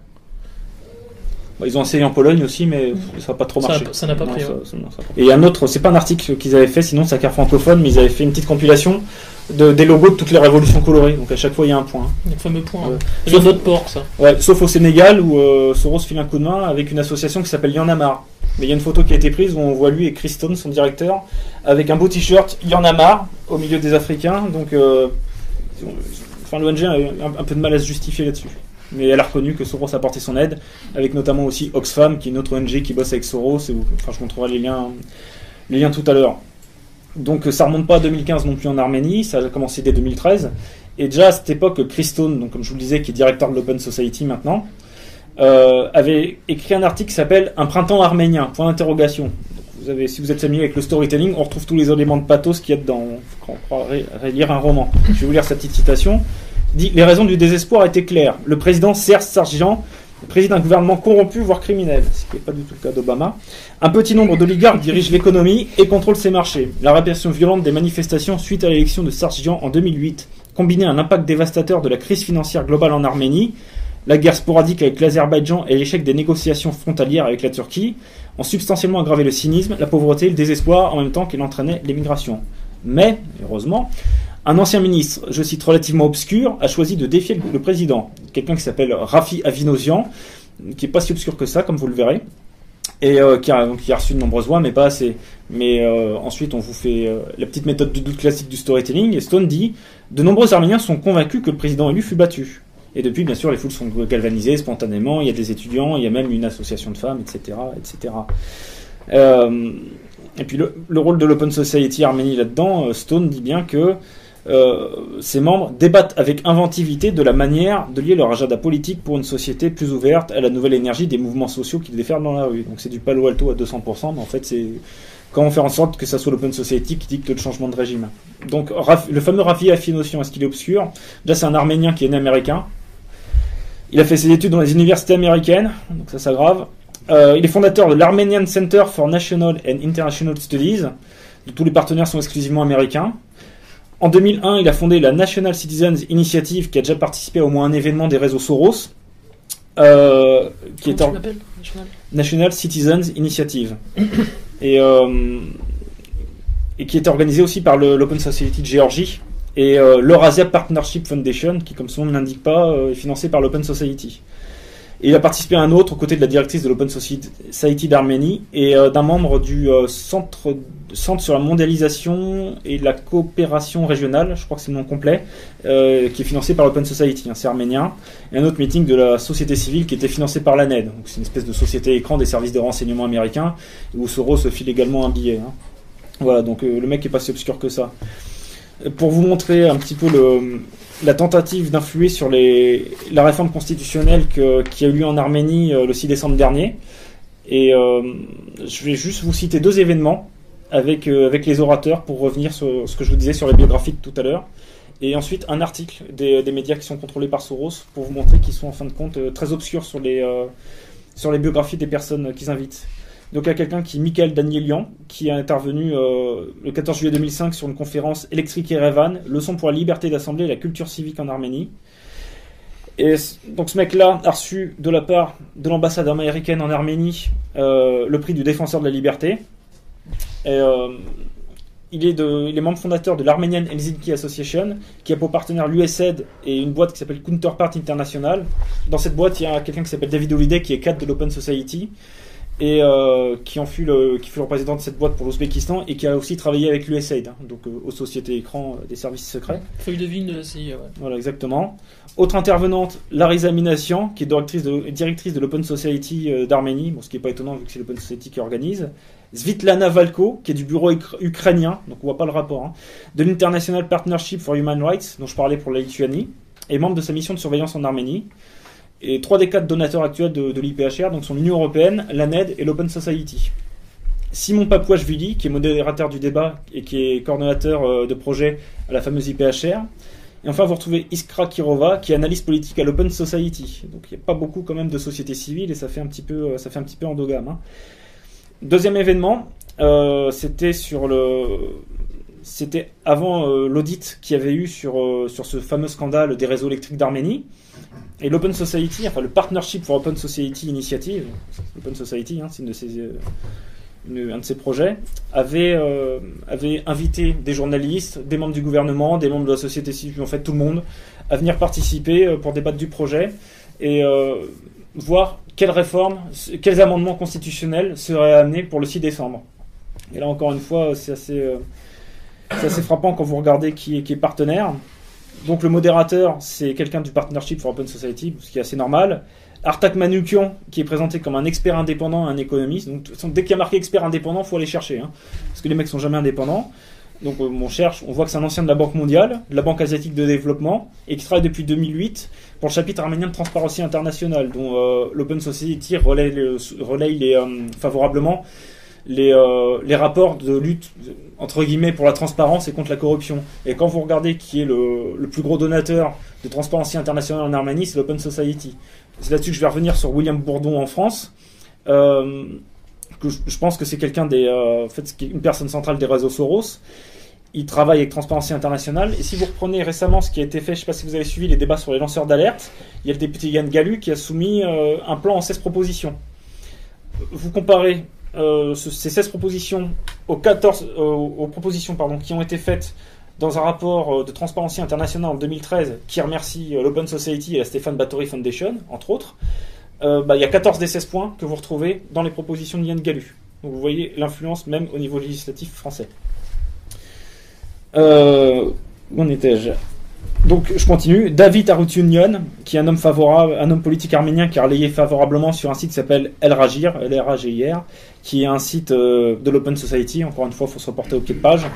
Bah, ils ont essayé en Pologne aussi, mais ça n'a pas trop marché. ça n'a pas pris, ça- ouais. ça- non, ça a pas pris. Et un autre, c'est pas un article qu'ils avaient fait, sinon c'est un francophone, mais ils avaient fait une petite compilation de, des logos de toutes les révolutions colorées. Donc à chaque fois, il y a un point. Le fameux point. Ouais. hein. Le vote porc, ça. Ouais, sauf au Sénégal où euh, Soros file un coup de main avec une association qui s'appelle Y'en a marre. Mais il y a une photo qui a été prise où on voit lui et Chris Stone, son directeur, avec un beau t-shirt Y'en a marre au milieu des Africains. Donc, euh, enfin, l'ONG a un peu de mal à se justifier là-dessus. Mais elle a reconnu que Soros a apporté son aide, avec notamment aussi Oxfam, qui est une autre ONG qui bosse avec Soros. Et enfin, je montrerai les liens, les liens tout à l'heure. Donc ça remonte pas à 2015 non plus en Arménie, ça a commencé dès 2013. Et déjà à cette époque, Chris Stone, donc comme je vous le disais, qui est directeur de l'Open Society maintenant, euh, avait écrit un article qui s'appelle Un printemps arménien, point d'interrogation. Vous avez, si vous êtes familier avec le storytelling, on retrouve tous les éléments de pathos qu'il y a dedans. On croirait lire un roman. Je vais vous lire sa petite citation. Dit Les raisons du désespoir étaient claires. Le président Serge Sargian préside un gouvernement corrompu, voire criminel, ce qui n'est pas du tout le cas d'Obama. Un petit nombre d'oligarques dirigent l'économie et contrôlent ses marchés. La répression violente des manifestations suite à l'élection de Sargian en 2008, combinée à un impact dévastateur de la crise financière globale en Arménie, la guerre sporadique avec l'Azerbaïdjan et l'échec des négociations frontalières avec la Turquie, ont substantiellement aggravé le cynisme, la pauvreté et le désespoir en même temps qu'il entraînait l'émigration. Mais, heureusement, un ancien ministre, je cite relativement obscur, a choisi de défier le- président. Quelqu'un qui s'appelle Rafi Avinosian, qui est pas si obscur que ça, comme vous le verrez, et euh, qui, a, reçu de nombreuses voix, mais pas assez. Mais euh, ensuite, on vous fait euh, la petite méthode du doute classique du storytelling, et Stone dit De nombreux Arméniens sont convaincus que le président élu fut battu. Et depuis, bien sûr, les foules sont galvanisées spontanément, il y a des étudiants, il y a même une association de femmes, etc. etc. Et puis le, le rôle de l'Open Society Arménie là-dedans, Stone dit bien que ses membres débattent avec inventivité de la manière de lier leur agenda politique pour une société plus ouverte à la nouvelle énergie des mouvements sociaux qu'ils déferlent dans la rue. Donc c'est du palo alto à 200%, mais en fait c'est comment faire en sorte que ça soit l'Open Society qui dicte le changement de régime. Donc le fameux Rafi Afinossian, est-ce qu'il est obscur? Déjà c'est un Arménien qui est né américain. Il a fait ses études dans les universités américaines, donc ça s'aggrave. Euh, il est fondateur de l'Armenian Center for National and International Studies. Tous les partenaires sont exclusivement américains. En 2001, il a fondé la National Citizens Initiative, qui a déjà participé à au moins un événement des réseaux Soros, euh, qui est Comment en- tu l'appelles, National? National Citizens Initiative, *coughs* et, euh, et qui est organisé aussi par l'Open Society de Géorgie et euh, l'Eurasia Partnership Foundation, qui, comme son nom ne l'indique pas, est financé par l'Open Society. Et il a participé à un autre aux côtés de la directrice de l'Open Society d'Arménie et euh, d'un membre du euh, centre, centre sur la mondialisation et la coopération régionale, je crois que c'est le nom complet, euh, qui est financé par l'Open Society, hein, c'est arménien, et un autre meeting de la société civile qui était financé par l'ANED, donc c'est une espèce de société écran des services de renseignement américains, où Soros file également un billet. hein. Voilà, donc le mec est pas si obscur que ça. Pour vous montrer un petit peu le, la tentative d'influer sur les, la réforme constitutionnelle qui a eu lieu en Arménie euh, le 6 décembre dernier. Et euh, je vais juste vous citer deux événements avec, euh, avec les orateurs pour revenir sur ce que je vous disais sur les biographies de tout à l'heure. Et ensuite un article des, médias qui sont contrôlés par Soros pour vous montrer qu'ils sont en fin de compte très obscurs sur les, euh, sur les biographies des personnes qu'ils invitent. Donc il y a quelqu'un qui, Michael Danielian, qui est intervenu euh, le 14 juillet 2005 sur une conférence Électrique Erevan, leçon pour la liberté d'assemblée et la culture civique en Arménie. Et donc ce mec-là a reçu de la part de l'ambassade américaine en Arménie euh, le prix du défenseur de la liberté. Euh, il, est est membre fondateur de l'Armenian Helsinki Association, qui a pour partenaire l'USAID et une boîte qui s'appelle Counterpart International. Dans cette boîte, il y a quelqu'un qui s'appelle David Holiday, qui est cadre de l'Open Society et euh, qui en fut le qui fut le président de cette boîte pour l'Ouzbékistan et qui a aussi travaillé avec l'USAID, hein, donc euh, aux sociétés écrans euh, des services secrets. Feuille de vigne de la CIA, ouais. Voilà, exactement. Autre intervenante, Larisa Minassian, qui est directrice de, directrice de l'Open Society d'Arménie, bon, ce qui n'est pas étonnant vu que c'est l'Open Society qui organise. Svitlana Valko, qui est du bureau ukra- ukrainien, donc on voit pas le rapport, hein, de l'International Partnership for Human Rights, dont je parlais pour la Lituanie, et membre de sa mission de surveillance en Arménie. Et trois des quatre donateurs actuels de, l'IPHR, donc sont l'Union Européenne, l'ANED et l'Open Society. Simon Papouachvili, qui est modérateur du débat et qui est coordonnateur euh, de projet à la fameuse IPHR. Et enfin, vous retrouvez Iskra Kirova, qui est analyste politique à l'Open Society. Donc il n'y a pas beaucoup quand même de sociétés civiles et ça fait un petit peu, euh, ça fait un petit peu endogame. hein. Deuxième événement, euh, c'était sur le, c'était avant l'audit qu'il y avait eu sur, sur ce fameux scandale des réseaux électriques d'Arménie. Et l'Open Society, enfin le Partnership for Open Society Initiative, l'Open Society, hein, c'est de ses, euh, un de ses projets, avait, euh, avait invité des journalistes, des membres du gouvernement, des membres de la société civile, en fait tout le monde, à venir participer euh, pour débattre du projet et voir quelles réformes, quels amendements constitutionnels seraient amenés pour le 6 décembre. Et là encore une fois, c'est assez, euh, assez frappant quand vous regardez qui est, qui est partenaire. Donc le modérateur, c'est quelqu'un du Partnership for Open Society, ce qui est assez normal. Artak Manoukian, qui est présenté comme un expert indépendant, un économiste. Donc dès qu'il y a marqué expert indépendant, faut aller chercher, hein, parce que les mecs sont jamais indépendants. Donc euh, on cherche, on voit que c'est un ancien de la Banque mondiale, de la Banque asiatique de développement, et qui travaille depuis 2008 pour le chapitre arménien de Transparency International, dont euh, l'Open Society relaye les, euh, favorablement les, euh, les rapports de lutte entre guillemets pour la transparence et contre la corruption. Et quand vous regardez qui est le, plus gros donateur de Transparency International en Arménie, c'est l'Open Society. C'est là-dessus que je vais revenir sur William Bourdon en France. Euh, que je, pense que c'est quelqu'un des, euh, en fait, une personne centrale des réseaux Soros. Il travaille avec Transparency International. Et si vous reprenez récemment ce qui a été fait, je ne sais pas si vous avez suivi les débats sur les lanceurs d'alerte, il y a le député Yann Galu qui a soumis un plan en 16 propositions. Vous comparez euh, ce- ces 16 propositions aux 14 euh, aux propositions pardon, qui ont été faites dans un rapport euh, de Transparency International en 2013 qui remercie l'Open Society et la Stéphane Bathory Foundation, entre autres. Bah, il y a 14 des 16 points que vous retrouvez dans les propositions de Yann. Donc vous voyez l'influence même au niveau législatif français. Où en étais-je? Donc je continue. David Arutunian, qui est un homme favorable, un homme politique arménien qui a relayé favorablement sur un site qui s'appelle El Ragir, L R A G I R, qui est un site euh, de l'Open Society. Encore une fois, il faut se reporter au pied de page.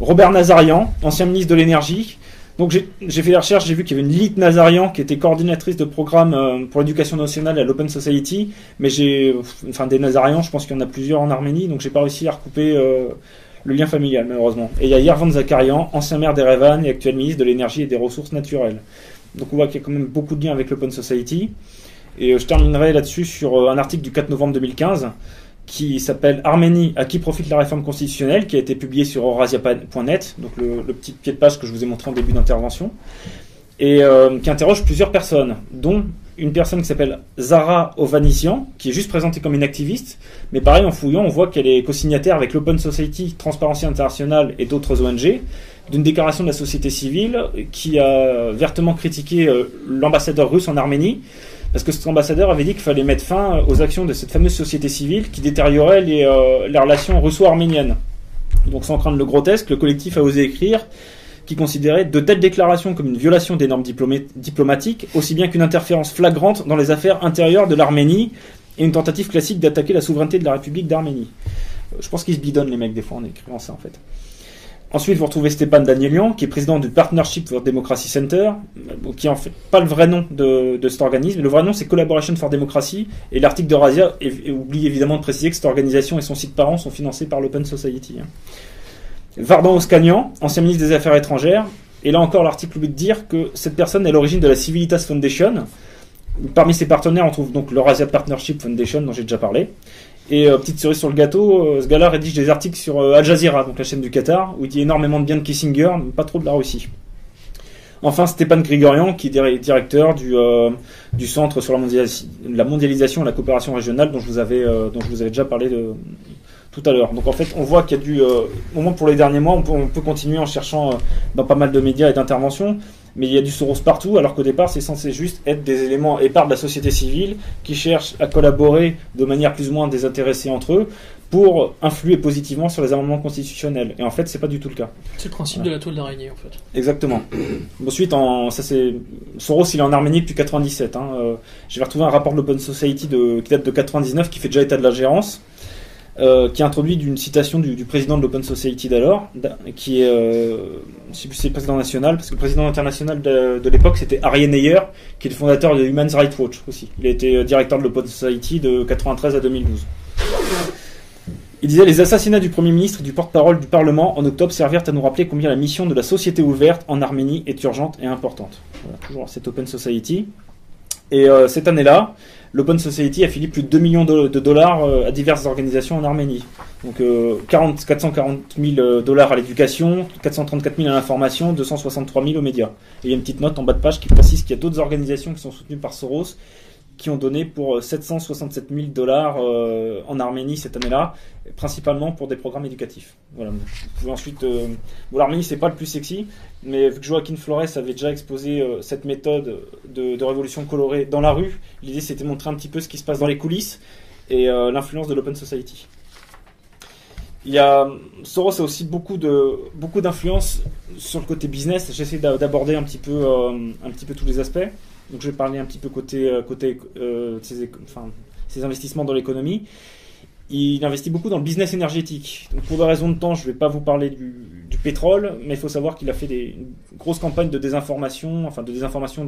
Robert Nazarian, ancien ministre de l'énergie. Donc j'ai fait des recherches, j'ai vu qu'il y avait une Lilith Nazarian qui était coordinatrice de programme euh, pour l'éducation nationale à l'Open Society, mais j'ai, enfin des Nazarians, je pense qu'il y en a plusieurs en Arménie, donc j'ai pas réussi à recouper euh, le lien familial malheureusement. Et il y a Yervan Zakarian, ancien maire d'Erevan et actuel ministre de l'énergie et des ressources naturelles. Donc on voit qu'il y a quand même beaucoup de liens avec l'Open Society. Et euh, je terminerai là-dessus sur euh, un article du 4 novembre 2015 qui s'appelle Arménie, à qui profite la réforme constitutionnelle, qui a été publié sur eurasia.net, donc le, petit pied de page que je vous ai montré en début d'intervention, et euh, qui interroge plusieurs personnes, dont une personne qui s'appelle Zara Ovanisian, qui est juste présentée comme une activiste, mais pareil, en fouillant, on voit qu'elle est co-signataire avec l'Open Society, Transparency International et d'autres ONG, d'une déclaration de la société civile qui a vertement critiqué euh, l'ambassadeur russe en Arménie, parce que cet ambassadeur avait dit qu'il fallait mettre fin aux actions de cette fameuse société civile qui détériorait les, euh, les relations russo-arméniennes. Donc sans craindre le grotesque, le collectif a osé écrire qui considérait de telles déclarations comme une violation des normes diplomatiques, aussi bien qu'une interférence flagrante dans les affaires intérieures de l'Arménie et une tentative classique d'attaquer la souveraineté de la République d'Arménie. Euh, Je pense qu'ils se bidonnent les mecs des fois en écrivant ça en fait. Ensuite, vous retrouvez Stepan Danielian, qui est président du Partnership for Democracy Center, euh, qui est en fait pas le vrai nom de, cet organisme. Le vrai nom, c'est Collaboration for Democracy. Et l'article de Razia oublie évidemment de préciser que cette organisation et son site parent sont financés par l'Open Society. Vardan Oskanian, ancien ministre des Affaires étrangères. Et là encore, l'article oublie de dire que cette personne est à l'origine de la Civilitas Foundation. Parmi ses partenaires, on trouve donc l'Eurasia Partnership Foundation, dont j'ai déjà parlé. Et euh, petite cerise sur le gâteau, euh, ce gars-là rédige des articles sur euh, Al Jazeera, donc la chaîne du Qatar, où il dit énormément de bien de Kissinger, mais pas trop de la Russie. Enfin, Stepan Grigorian, qui est dir- directeur du, du Centre sur la, mondialis- la mondialisation et la coopération régionale, dont je vous avais, dont je vous avais déjà parlé tout à l'heure. Donc en fait, on voit qu'il y a du, euh, au moins pour les derniers mois, on peut, on peut continuer en cherchant euh, dans pas mal de médias et d'interventions, mais il y a du Soros partout, alors qu'au départ, c'est censé juste être des éléments épars de la société civile qui cherchent à collaborer de manière plus ou moins désintéressée entre eux pour influer positivement sur les amendements constitutionnels. Et en fait, c'est pas du tout le cas. C'est le principe de la toile d'araignée en fait. Exactement. *coughs* Ensuite, en, ça c'est Soros, il est en Arménie depuis 97. Hein. Euh, J'ai retrouvé un rapport de l'Open Society de, qui date de 99 qui fait déjà état de la gérance, euh, qui introduit d'une citation du, président de l'Open Society d'alors, d'a- qui est, euh, si c'est le président national, parce que le président international de, l'époque c'était Ariel Neyer, qui est le fondateur de Human Rights Watch aussi. Il a été euh, directeur de l'Open Society de 93 à 2012. Il disait les assassinats du Premier ministre et du porte-parole du Parlement en octobre servirent à nous rappeler combien la mission de la société ouverte en Arménie est urgente et importante. Voilà, toujours cette Open Society. Et euh, cette année-là, l'Open Society a filé plus de 2 millions de, de dollars euh, à diverses organisations en Arménie. Donc euh, 40, 440 000 euh, dollars à l'éducation, 434 000 à l'information, 263 000 aux médias. Et il y a une petite note en bas de page qui précise qu'il y a d'autres organisations qui sont soutenues par Soros qui ont donné pour euh, 767 000 dollars euh, en Arménie cette année-là, principalement pour des programmes éducatifs. Voilà. Vous ensuite. euh, l'Arménie c'est pas le plus sexy, mais vu que Joaquin Flores avait déjà exposé euh, cette méthode de, révolution colorée dans la rue, l'idée c'était de montrer un petit peu ce qui se passe dans les coulisses et euh, l'influence de l'Open Society. Il y a Soros a aussi beaucoup de beaucoup d'influence sur le côté business. J'essaie d'a- d'aborder un petit peu euh, un petit peu tous les aspects. Donc je vais parler un petit peu côté euh, côté euh, ses, ses investissements dans l'économie. Il investit beaucoup dans le business énergétique. Pour des raisons de temps, je ne vais pas vous parler du, pétrole, mais il faut savoir qu'il a fait des une grosse campagne de désinformation, enfin de désinformation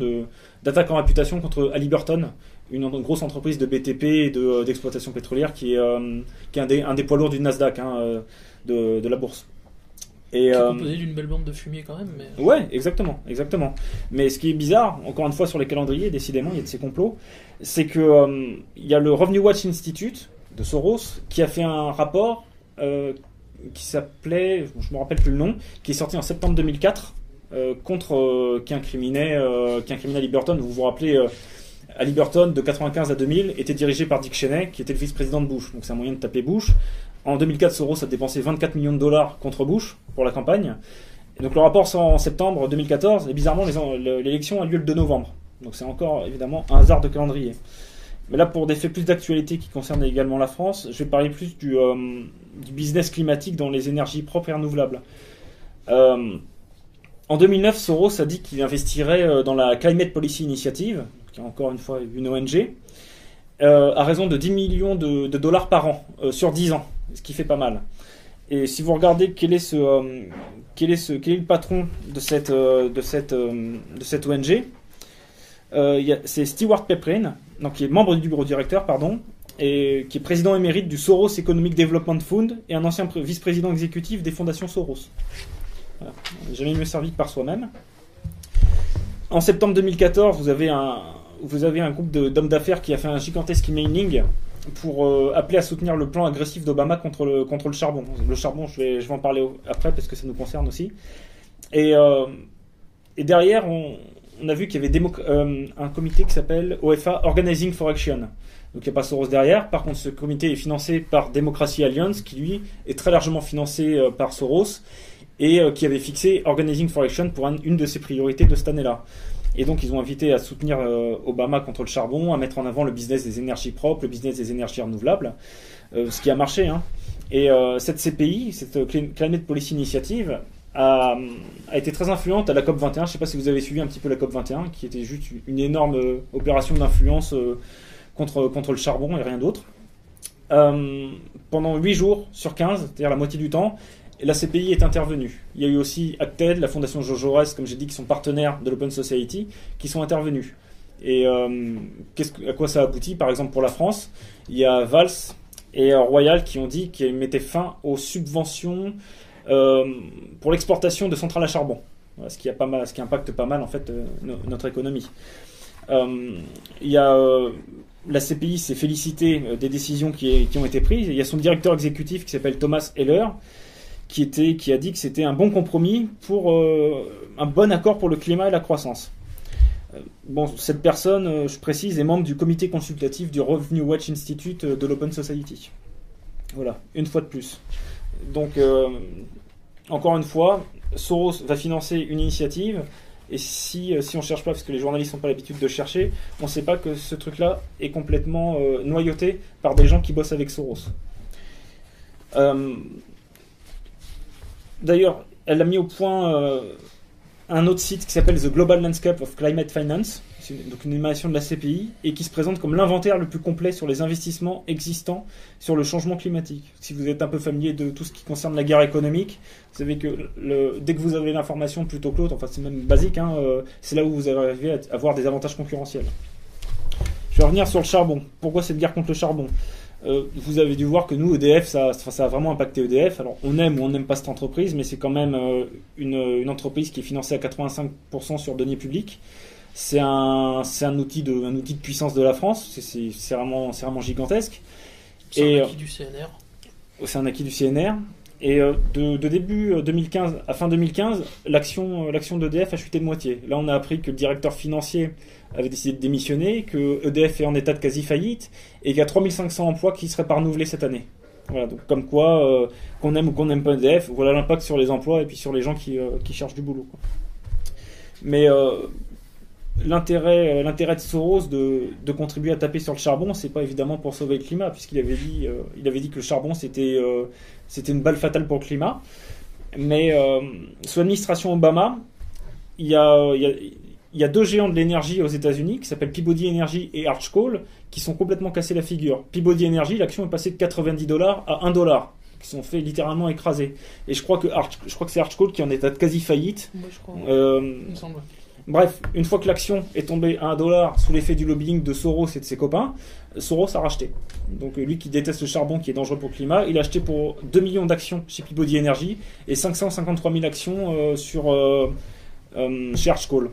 d'attaque en réputation contre Halliburton, une, grosse entreprise de BTP et euh, d'exploitation pétrolière qui est euh, un des poids lourds du Nasdaq hein, euh, de la bourse. Et Qui est euh, composé d'une belle bande de fumier quand même. Mais... Ouais, exactement, exactement. Mais ce qui est bizarre, encore une fois sur les calendriers, décidément, il y a de ces complots, c'est que euh, il y a le Revenue Watch Institute de Soros qui a fait un rapport euh, qui s'appelait, je me rappelle plus le nom, qui est sorti en septembre 2004 euh, contre euh, qui incriminait euh, qui incriminait Liberton. Vous vous rappelez, à Liberton de 95 à 2000 était dirigé par Dick Cheney, qui était le vice-président de Bush. Donc c'est un moyen de taper Bush. En 2004, Soros a dépensé 24 millions de dollars contre Bush pour la campagne. Et donc le rapport sort en septembre 2014 et bizarrement l'élection a lieu le 2 novembre. Donc c'est encore évidemment un hasard de calendrier. Mais là pour des faits plus d'actualité qui concernent également la France, je vais parler plus du, euh, business climatique dans les énergies propres et renouvelables. Euh, en 2009, Soros a dit qu'il investirait euh, dans la Climate Policy Initiative, qui est encore une fois une ONG, à raison de 10 millions de, de dollars par an sur 10 ans, ce qui fait pas mal. Et si vous regardez quel est ce, euh, quel est ce, quel est le patron de cette, euh, de cette, euh, de cette ONG, c'est Stewart Peprin, donc qui est membre du bureau directeur, pardon, et qui est président émérite du Soros Economic Development Fund et un ancien pré- vice-président exécutif des fondations Soros. Jamais mieux servi que par soi-même. En septembre 2014, vous avez un, vous avez un groupe d'hommes d'affaires qui a fait un gigantesque emailing pour euh, appeler à soutenir le plan agressif d'Obama contre le, contre le charbon. Le charbon, je vais, je vais en parler après parce que ça nous concerne aussi. Et, euh, et derrière, on, a vu qu'il y avait euh, un comité qui s'appelle OFA Organizing for Action. Donc il n'y a pas Soros derrière. Par contre, ce comité est financé par Democracy Alliance, qui lui est très largement financé par Soros et qui avait fixé Organizing for Action pour un- une de ses priorités de cette année-là. Et donc ils ont invité à soutenir euh, Obama contre le charbon, à mettre en avant le business des énergies propres, le business des énergies renouvelables, euh, ce qui a marché. Hein. Et euh, cette CPI, cette Cli- Climate Policy Initiative, a, été très influente à la COP 21. Je ne sais pas si vous avez suivi un petit peu la COP 21, qui était juste une énorme opération d'influence contre, contre le charbon et rien d'autre. Pendant 8 jours sur 15, c'est-à-dire la moitié du temps, la CPI est intervenue. Il y a eu aussi Acted, la fondation Soros, comme j'ai dit, qui sont partenaires de l'Open Society, qui sont intervenus. Et euh, à quoi ça aboutit? Par exemple, pour la France, il y a Valls et euh, Royal qui ont dit qu'ils mettaient fin aux subventions euh, pour l'exportation de centrales à charbon, ce qui, impacte pas mal en fait no- notre économie. Il y a la CPI s'est félicité euh, des décisions qui, qui ont été prises. Il y a son directeur exécutif qui s'appelle Thomas Heller qui, a dit que c'était un bon compromis pour euh, un bon accord pour le climat et la croissance. Euh, Bon, cette personne, euh, je précise, est membre du comité consultatif du Revenue Watch Institute de l'Open Society. Voilà, une fois de plus. Donc, encore une fois, Soros va financer une initiative, et si, si on cherche pas, parce que les journalistes n'ont pas l'habitude de chercher, on ne sait pas que ce truc-là est complètement noyauté par des gens qui bossent avec Soros. Euh, D'ailleurs, elle a mis au point euh, un autre site qui s'appelle The Global Landscape of Climate Finance, c'est donc une émanation de la CPI, et qui se présente comme l'inventaire le plus complet sur les investissements existants sur le changement climatique. Si vous êtes un peu familier de tout ce qui concerne la guerre économique, vous savez que dès que vous avez l'information plutôt que l'autre, enfin c'est même basique, hein, euh, c'est là où vous arrivez à avoir des avantages concurrentiels. Je vais revenir sur le charbon. Pourquoi cette guerre contre le charbon? Euh, Vous avez dû voir que nous, EDF, ça, ça a vraiment impacté EDF. Alors on aime ou on n'aime pas cette entreprise, mais c'est quand même euh, une, une entreprise qui est financée à 85% sur deniers publics. C'est un, c'est un outil de, un outil de puissance de la France. C'est- vraiment, c'est vraiment gigantesque. C'est un acquis du CNR. C'est un acquis du CNR. Et euh, de, de début euh, 2015 à fin 2015, l'action euh, l'action d'EDF a chuté de moitié. Là, on a appris que le directeur financier avait décidé de démissionner, que EDF est en état de quasi faillite et qu'il y a 3500 emplois qui seraient pas renouvelés cette année. Voilà, donc comme quoi, euh, qu'on aime ou qu'on n'aime pas EDF, voilà l'impact sur les emplois et puis sur les gens qui, euh, qui cherchent du boulot. Mais euh, l'intérêt de Soros de, contribuer à taper sur le charbon, c'est pas évidemment pour sauver le climat, puisqu'il avait dit avait dit que le charbon c'était c'était une balle fatale pour le climat. Mais sous l'administration Obama, il y a il y a deux géants de l'énergie aux États-Unis qui s'appellent Peabody Energy et Arch Coal qui sont complètement cassés la figure. Peabody Energy, l'action est passée de 90 dollars à 1 dollar, qui sont fait littéralement écraser. Et je crois que Arch, je crois que c'est Arch Coal qui en est à quasi faillite. Moi, je crois. Euh, Il me semble. Bref, une fois que l'action est tombée à 1 dollar sous l'effet du lobbying de Soros et de ses copains, Soros a racheté. Donc lui qui déteste le charbon, qui est dangereux pour le climat, il a acheté pour 2 millions d'actions chez Peabody Energy et 553 000 actions euh, sur euh, euh, chez Arch Coal.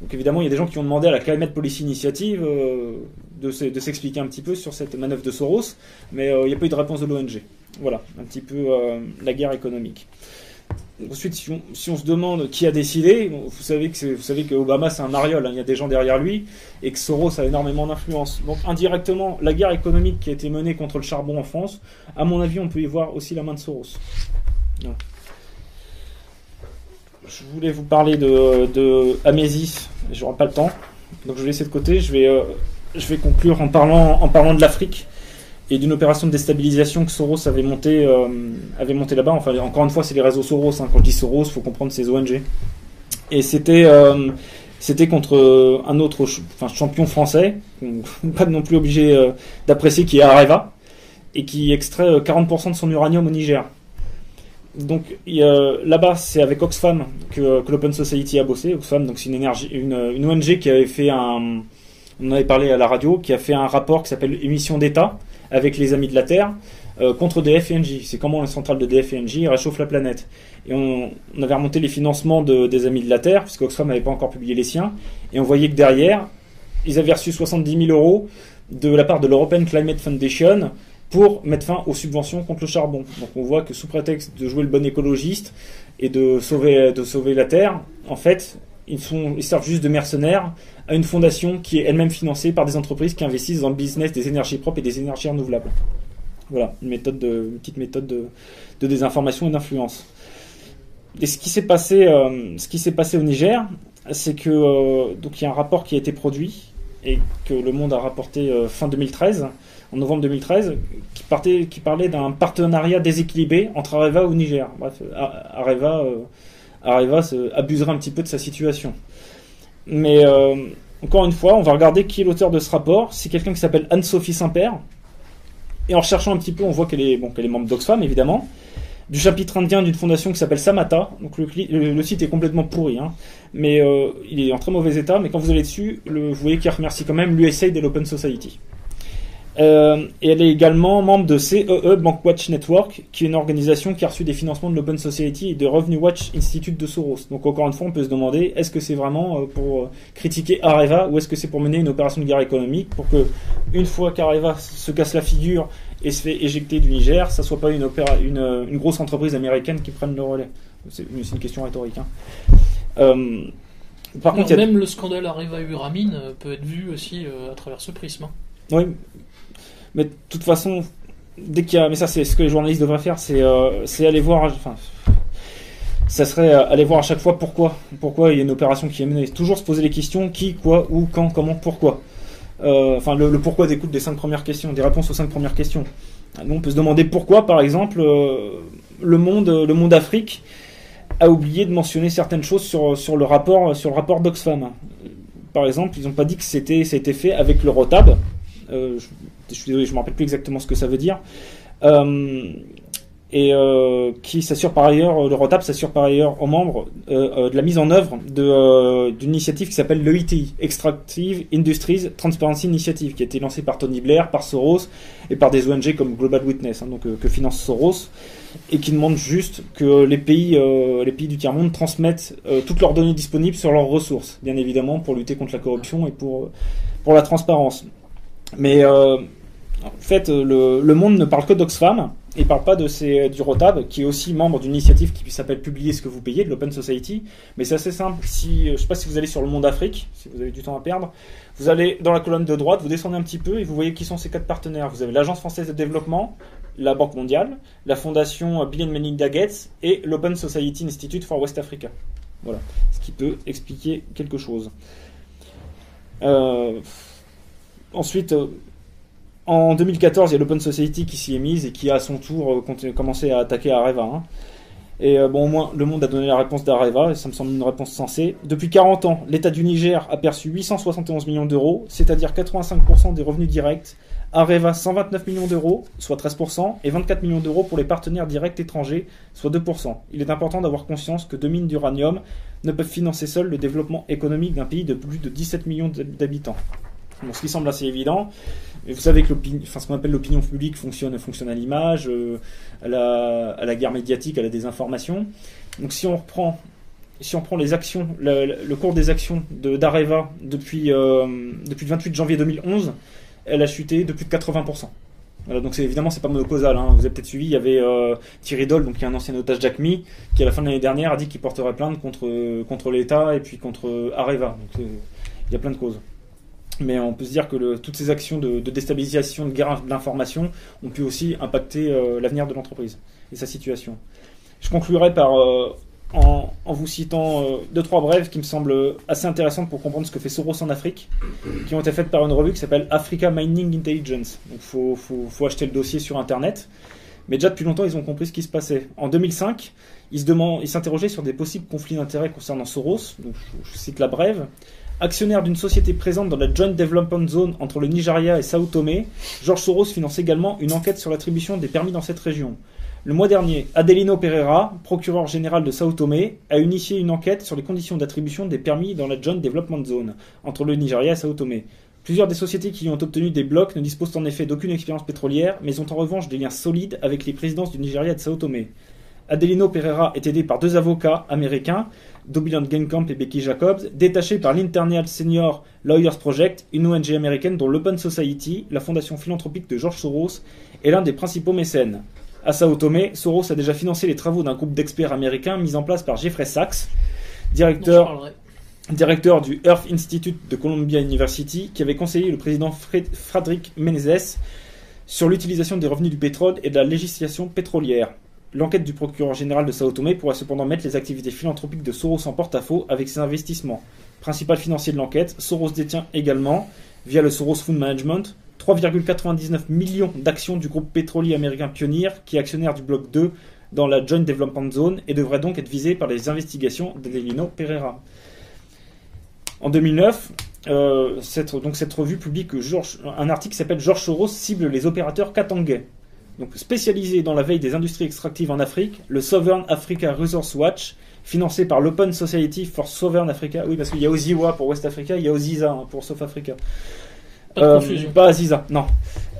Donc évidemment, il y a des gens qui ont demandé à la Climate Policy Initiative euh, de s'e- de s'expliquer un petit peu sur cette manœuvre de Soros, mais euh, il n'y a pas eu de réponse de l'ONG. Voilà, un petit peu euh, la guerre économique. Ensuite, si on, se demande qui a décidé, vous savez que vous savez que Obama c'est un mariole, hein, il y a des gens derrière lui, et que Soros a énormément d'influence. Donc indirectement, la guerre économique qui a été menée contre le charbon en France, à mon avis, on peut y voir aussi la main de Soros. Voilà. Je voulais vous parler de, de Amésis, je n'aurai pas le temps, donc je vais laisser de côté. Je vais, euh, je vais conclure en parlant, en parlant de l'Afrique et d'une opération de déstabilisation que Soros avait monté, euh, avait monté là-bas. Enfin, encore une fois, c'est les réseaux Soros. hein. Quand je dis Soros, faut comprendre ces ONG. Et c'était, euh, c'était contre un autre champion français, *laughs* pas non plus obligé d'apprécier, qui est Areva, et qui extrait euh, 40% de son uranium au Niger. Donc là-bas, c'est avec Oxfam que, l'Open Society a bossé. Oxfam, donc c'est une, ONG qui avait fait un, on avait parlé à la radio, qui a fait un rapport qui s'appelle Émission d'État avec les Amis de la Terre euh, contre DF et. C'est comment les centrales de DF et la planète. Et on, on avait remonté les financements de- des Amis de la Terre, puisque Oxfam n'avait pas encore publié les siens, et on voyait que derrière, ils avaient reçu 70 000 euros de la part de l'European Climate Foundation pour mettre fin aux subventions contre le charbon. Donc on voit que sous prétexte de jouer le bon écologiste et de sauver, la Terre, en fait, ils, servent juste de mercenaires à une fondation qui est elle-même financée par des entreprises qui investissent dans le business des énergies propres et des énergies renouvelables. Voilà, une, méthode de, une petite méthode de, désinformation et d'influence. Et ce qui s'est passé, euh, au Niger, c'est que euh, y a un rapport qui a été produit et que Le Monde a rapporté euh, fin 2013, en novembre 2013, qui, parlait d'un partenariat déséquilibré entre Areva au Niger. Bref, Areva, euh, Areva se- abuserait un petit peu de sa situation. Mais euh, encore une fois, on va regarder qui est l'auteur de ce rapport. C'est quelqu'un qui s'appelle Anne-Sophie Saint-Père. Et en recherchant un petit peu, on voit qu'elle est, membre d'Oxfam, évidemment, du chapitre indien d'une fondation qui s'appelle Samata. Donc le, site est complètement pourri, hein. mais euh, il est en très mauvais état. Mais quand vous allez dessus, vous voyez qu'il remercie quand même l'USAID et l'Open Society. Euh, et elle est également membre de CEE Bankwatch Network, qui est une organisation qui a reçu des financements de l'Open Society et de Revenue Watch Institute de Soros. Donc encore une fois, on peut se demander est-ce que c'est vraiment euh, pour euh, critiquer Areva ou est-ce que c'est pour mener une opération de guerre économique pour que une fois qu'Areva se casse la figure et se fait éjecter du Niger, ça soit pas une, opéra- une, euh, une grosse entreprise américaine qui prenne le relais? C'est une question rhétorique. hein. Euh, par Alors, contre, a- même le scandale Areva Uramine euh, peut être vu aussi euh, à travers ce prisme. hein. Oui, mais de toute façon, dès qu'il y a, mais ça c'est ce que les journalistes devraient faire, c'est euh, aller voir, enfin, ça serait euh, aller voir à chaque fois pourquoi, pourquoi il y a une opération qui est menée. Toujours se poser les questions qui, quoi, où, quand, comment, pourquoi. Euh, Enfin, le, pourquoi découle des cinq premières questions, des réponses aux cinq premières questions. Nous, on peut se demander pourquoi, par exemple, euh, le monde, le monde Afrique a oublié de mentionner certaines choses sur, sur le rapport, rapport d'Oxfam. Par exemple, ils n'ont pas dit que c'était, fait avec le ROTAB. Euh, je, suis désolé, je me rappelle plus exactement ce que ça veut dire. Euh, et euh, qui s'assure par ailleurs, le ROTAP s'assure par ailleurs aux membres de la mise en œuvre d'une initiative qui s'appelle l'EITI, Extractive Industries Transparency Initiative, qui a été lancée par Tony Blair, par Soros et par des ONG comme Global Witness, hein, donc, que finance Soros, et qui demande juste que les pays, les pays du tiers-monde transmettent toutes leurs données disponibles sur leurs ressources, bien évidemment, pour lutter contre la corruption et pour, pour la transparence. Mais euh, en fait, le, le monde ne parle que d'Oxfam et parle pas de ces, du Rotab, qui est aussi membre d'une initiative qui s'appelle Publier ce que vous payez, de l'Open Society. Mais c'est assez simple. Si, je sais pas si vous allez sur le monde Afrique, si vous avez du temps à perdre, vous allez dans la colonne de droite, vous descendez un petit peu et vous voyez qui sont ces quatre partenaires. Vous avez l'Agence française de développement, la Banque mondiale, la Fondation Bill and Melinda Gates et l'Open Society Institute for West Africa. Voilà. Ce qui peut expliquer quelque chose. Euh, ensuite, euh, en 2014, il y a l'Open Society qui s'y est mise et qui a à son tour euh, commencé à attaquer Areva. hein. Et euh, bon, au moins, le monde a donné la réponse d'Areva, et ça me semble une réponse sensée. Depuis 40 ans, l'État du Niger a perçu 871 millions d'euros, c'est-à-dire 85% des revenus directs. Areva, 129 millions d'euros, soit 13%, et 24 millions d'euros pour les partenaires directs étrangers, soit 2%. Il est important d'avoir conscience que deux mines d'uranium ne peuvent financer seules le développement économique d'un pays de plus de 17 millions d'habitants. Ce qui semble assez évident, mais vous savez que enfin, ce qu'on appelle l'opinion publique fonctionne, fonctionne à l'image, euh, à, la, guerre médiatique, à la désinformation. Donc si on reprend, si on prend les actions, le, cours des actions de d'Areva depuis, euh, depuis le 28 janvier 2011, elle a chuté de plus de 80%. Voilà, donc c'est évidemment c'est pas monocausal. Hein. Vous avez peut-être suivi, il y avait euh, Thierry Doll, qui est un ancien otage Jack qui à la fin de l'année dernière a dit qu'il porterait plainte contre contre l'État et puis contre Areva. Donc il y a plein de causes. Mais on peut se dire que toutes ces actions de, déstabilisation, de guerre de l'information ont pu aussi impacter euh, l'avenir de l'entreprise et sa situation. Je conclurai par euh, en, vous citant euh, deux trois brèves qui me semblent assez intéressantes pour comprendre ce que fait Soros en Afrique, qui ont été faites par une revue qui s'appelle Africa Mining Intelligence. Donc faut, acheter le dossier sur internet. Mais déjà depuis longtemps, ils ont compris ce qui se passait. En 2005, ils s'interrogeaient sur des possibles conflits d'intérêts concernant Soros. Donc je cite la brève. Actionnaire d'une société présente dans la Joint Development Zone entre le Nigeria et Sao Tomé, George Soros finance également une enquête sur l'attribution des permis dans cette région. Le mois dernier, Adelino Pereira, procureur général de Sao Tomé, a initié une enquête sur les conditions d'attribution des permis dans la Joint Development Zone entre le Nigeria et Sao Tomé. Plusieurs des sociétés qui y ont obtenu des blocs ne disposent en effet d'aucune expérience pétrolière, mais ont en revanche des liens solides avec les présidences du Nigeria et de Sao Tomé. Adelino Pereira est aidé par deux avocats américains, Dobiland Genkamp et Becky Jacobs, détachés par l'Internal Senior Lawyers Project, une ONG américaine dont l'Open Society, la fondation philanthropique de George Soros, est l'un des principaux mécènes. À Sao Tomé, Soros a déjà financé les travaux d'un groupe d'experts américains mis en place par Jeffrey Sachs, directeur du Earth Institute de Columbia University, qui avait conseillé le président Fred- Frédéric Menezes sur l'utilisation des revenus du pétrole et de la législation pétrolière. L'enquête du procureur général de Sao Tomé pourrait cependant mettre les activités philanthropiques de Soros en porte-à-faux avec ses investissements. Principal financier de l'enquête, Soros détient également, via le Soros Fund Management, 3,99 millions d'actions du groupe pétrolier américain Pioneer, qui est actionnaire du bloc 2 dans la Joint Development Zone et devrait donc être visé par les investigations d'Adelino Pereira. En 2009, euh, cette, cette revue publie que George- un article s'appelle George Soros cible les opérateurs katangais. Donc spécialisé dans la veille des industries extractives en Afrique, le Southern Africa Resource Watch, financé par l'Open Society for Southern Africa, oui parce qu'il y a Oziwa pour West Africa, il y a Oziza hein, pour South Africa. Pas Euh, confusion. pas Aziza, non.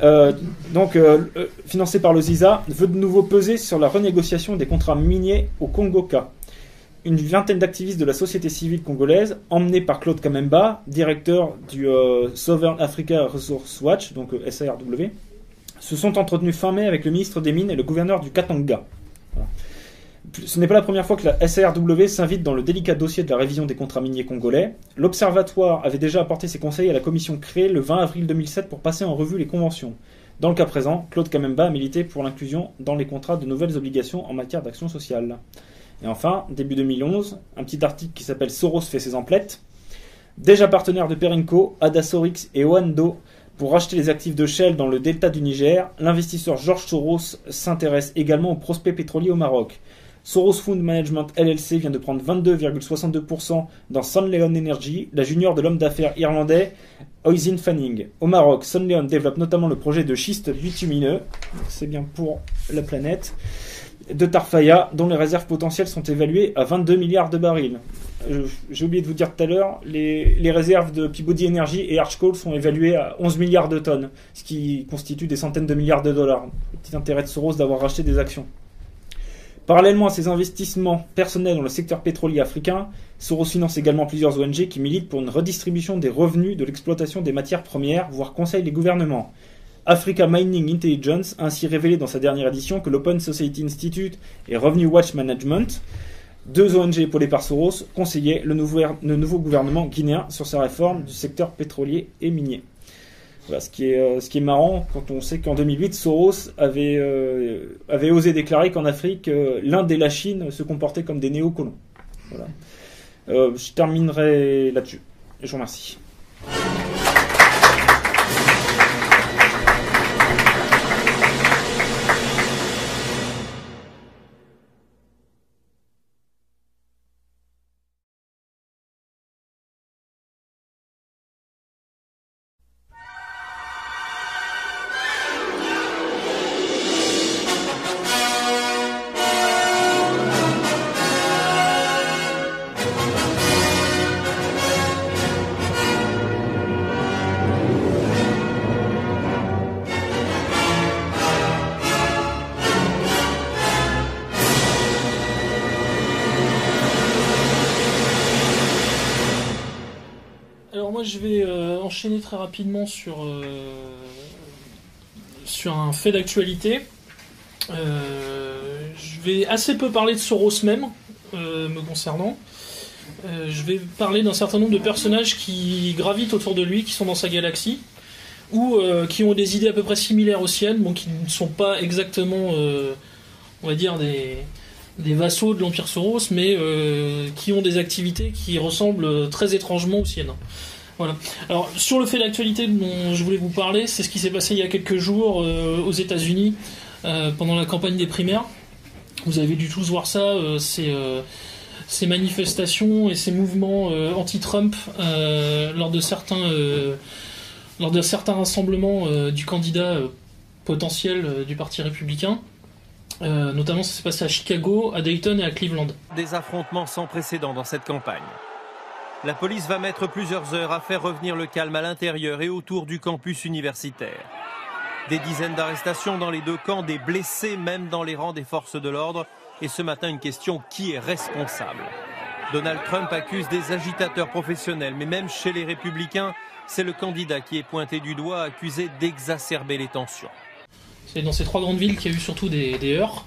Euh, donc, euh, euh, financé par le ZISA, veut de nouveau peser sur la renégociation des contrats miniers au Congo-K. Une vingtaine d'activistes de la société civile congolaise, emmenés par Claude Kamemba, directeur du Southern Africa Resource Watch, donc SARW, se sont entretenus fin mai avec le ministre des Mines et le gouverneur du Katanga. Ce n'est pas la première fois que la SARW s'invite dans le délicat dossier de la révision des contrats miniers congolais. L'Observatoire avait déjà apporté ses conseils à la commission créée le 20 avril 2007 pour passer en revue les conventions. Dans le cas présent, Claude Kamemba a milité pour l'inclusion dans les contrats de nouvelles obligations en matière d'action sociale. Et enfin, début 2011, un petit article qui s'appelle Soros fait ses emplettes. Déjà partenaire de Perinco, Adasorix et Oando pour racheter les actifs de Shell dans le delta du Niger, l'investisseur Georges Soros s'intéresse également aux prospects pétroliers au Maroc. Soros Fund Management LLC vient de prendre 22,62% dans Sunleon Energy, la junior de l'homme d'affaires irlandais Oisin Fanning. Au Maroc, Sunleon développe notamment le projet de schiste bitumineux, c'est bien pour la planète, de Tarfaya, dont les réserves potentielles sont évaluées à 22 milliards de barils. Euh, J'ai oublié de vous dire tout à l'heure, les, réserves de Peabody Energy et Archcoal sont évaluées à 11 milliards de tonnes, ce qui constitue des centaines de milliards de dollars. Petit intérêt de Soros d'avoir racheté des actions. Parallèlement à ses investissements personnels dans le secteur pétrolier africain, Soros finance également plusieurs ONG qui militent pour une redistribution des revenus de l'exploitation des matières premières, voire conseillent les gouvernements. Africa Mining Intelligence a ainsi révélé dans sa dernière édition que l'Open Society Institute et Revenue Watch Management, deux ONG épaulées par Soros, conseillaient le nouveau, le nouveau gouvernement guinéen sur sa réforme du secteur pétrolier et minier. Voilà, ce, qui est, euh, ce qui est marrant quand on sait qu'en 2008, Soros avait, euh, avait osé déclarer qu'en Afrique, euh, l'Inde et la Chine se comportaient comme des néocolons. Voilà. Je terminerai là-dessus. Je vous remercie. Très rapidement sur, euh, sur un fait d'actualité. Euh, je vais assez peu parler de Soros même, euh, me concernant. Je vais parler d'un certain nombre de personnages qui gravitent autour de lui, qui sont dans sa galaxie, ou qui ont des idées à peu près similaires aux siennes, bon, qui ne sont pas exactement, on va dire, des, des vassaux de l'Empire Soros, mais qui ont des activités qui ressemblent très étrangement aux siennes. Alors, sur le fait d'actualité dont je voulais vous parler, c'est ce qui s'est passé il y a quelques jours euh, aux États-Unis euh, pendant la campagne des primaires. Vous avez dû tous voir ça, euh, ces, manifestations et ces mouvements anti-Trump lors de certains lors de certains rassemblements du candidat potentiel du Parti républicain. Notamment, ça s'est passé à Chicago, à Dayton et à Cleveland. Des affrontements sans précédent dans cette campagne. La police va mettre plusieurs heures à faire revenir le calme à l'intérieur et autour du campus universitaire. Des dizaines d'arrestations dans les deux camps, des blessés même dans les rangs des forces de l'ordre. Et ce matin, une question qui est responsable? Donald Trump accuse des agitateurs professionnels, mais même chez les républicains, c'est le candidat qui est pointé du doigt, accusé d'exacerber les tensions. C'est dans ces trois grandes villes qu'il y a eu surtout des, des heurts.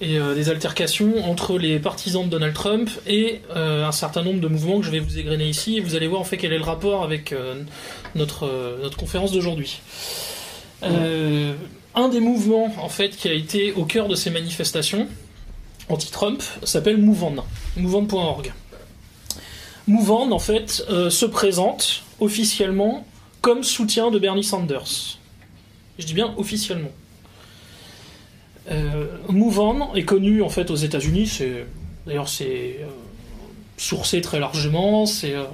Et euh, des altercations entre les partisans de Donald Trump et euh, un certain nombre de mouvements que je vais vous égrener ici et vous allez voir en fait quel est le rapport avec euh, notre, notre conférence d'aujourd'hui. Un des mouvements en fait qui a été au cœur de ces manifestations anti-Trump s'appelle Mouvon, mouvon.org. Mouvon en fait se présente officiellement comme soutien de Bernie Sanders. Je dis bien officiellement. Euh, Mouvon est connu en fait aux États-Unis. D'ailleurs c'est euh, sourcé très largement, c'est euh,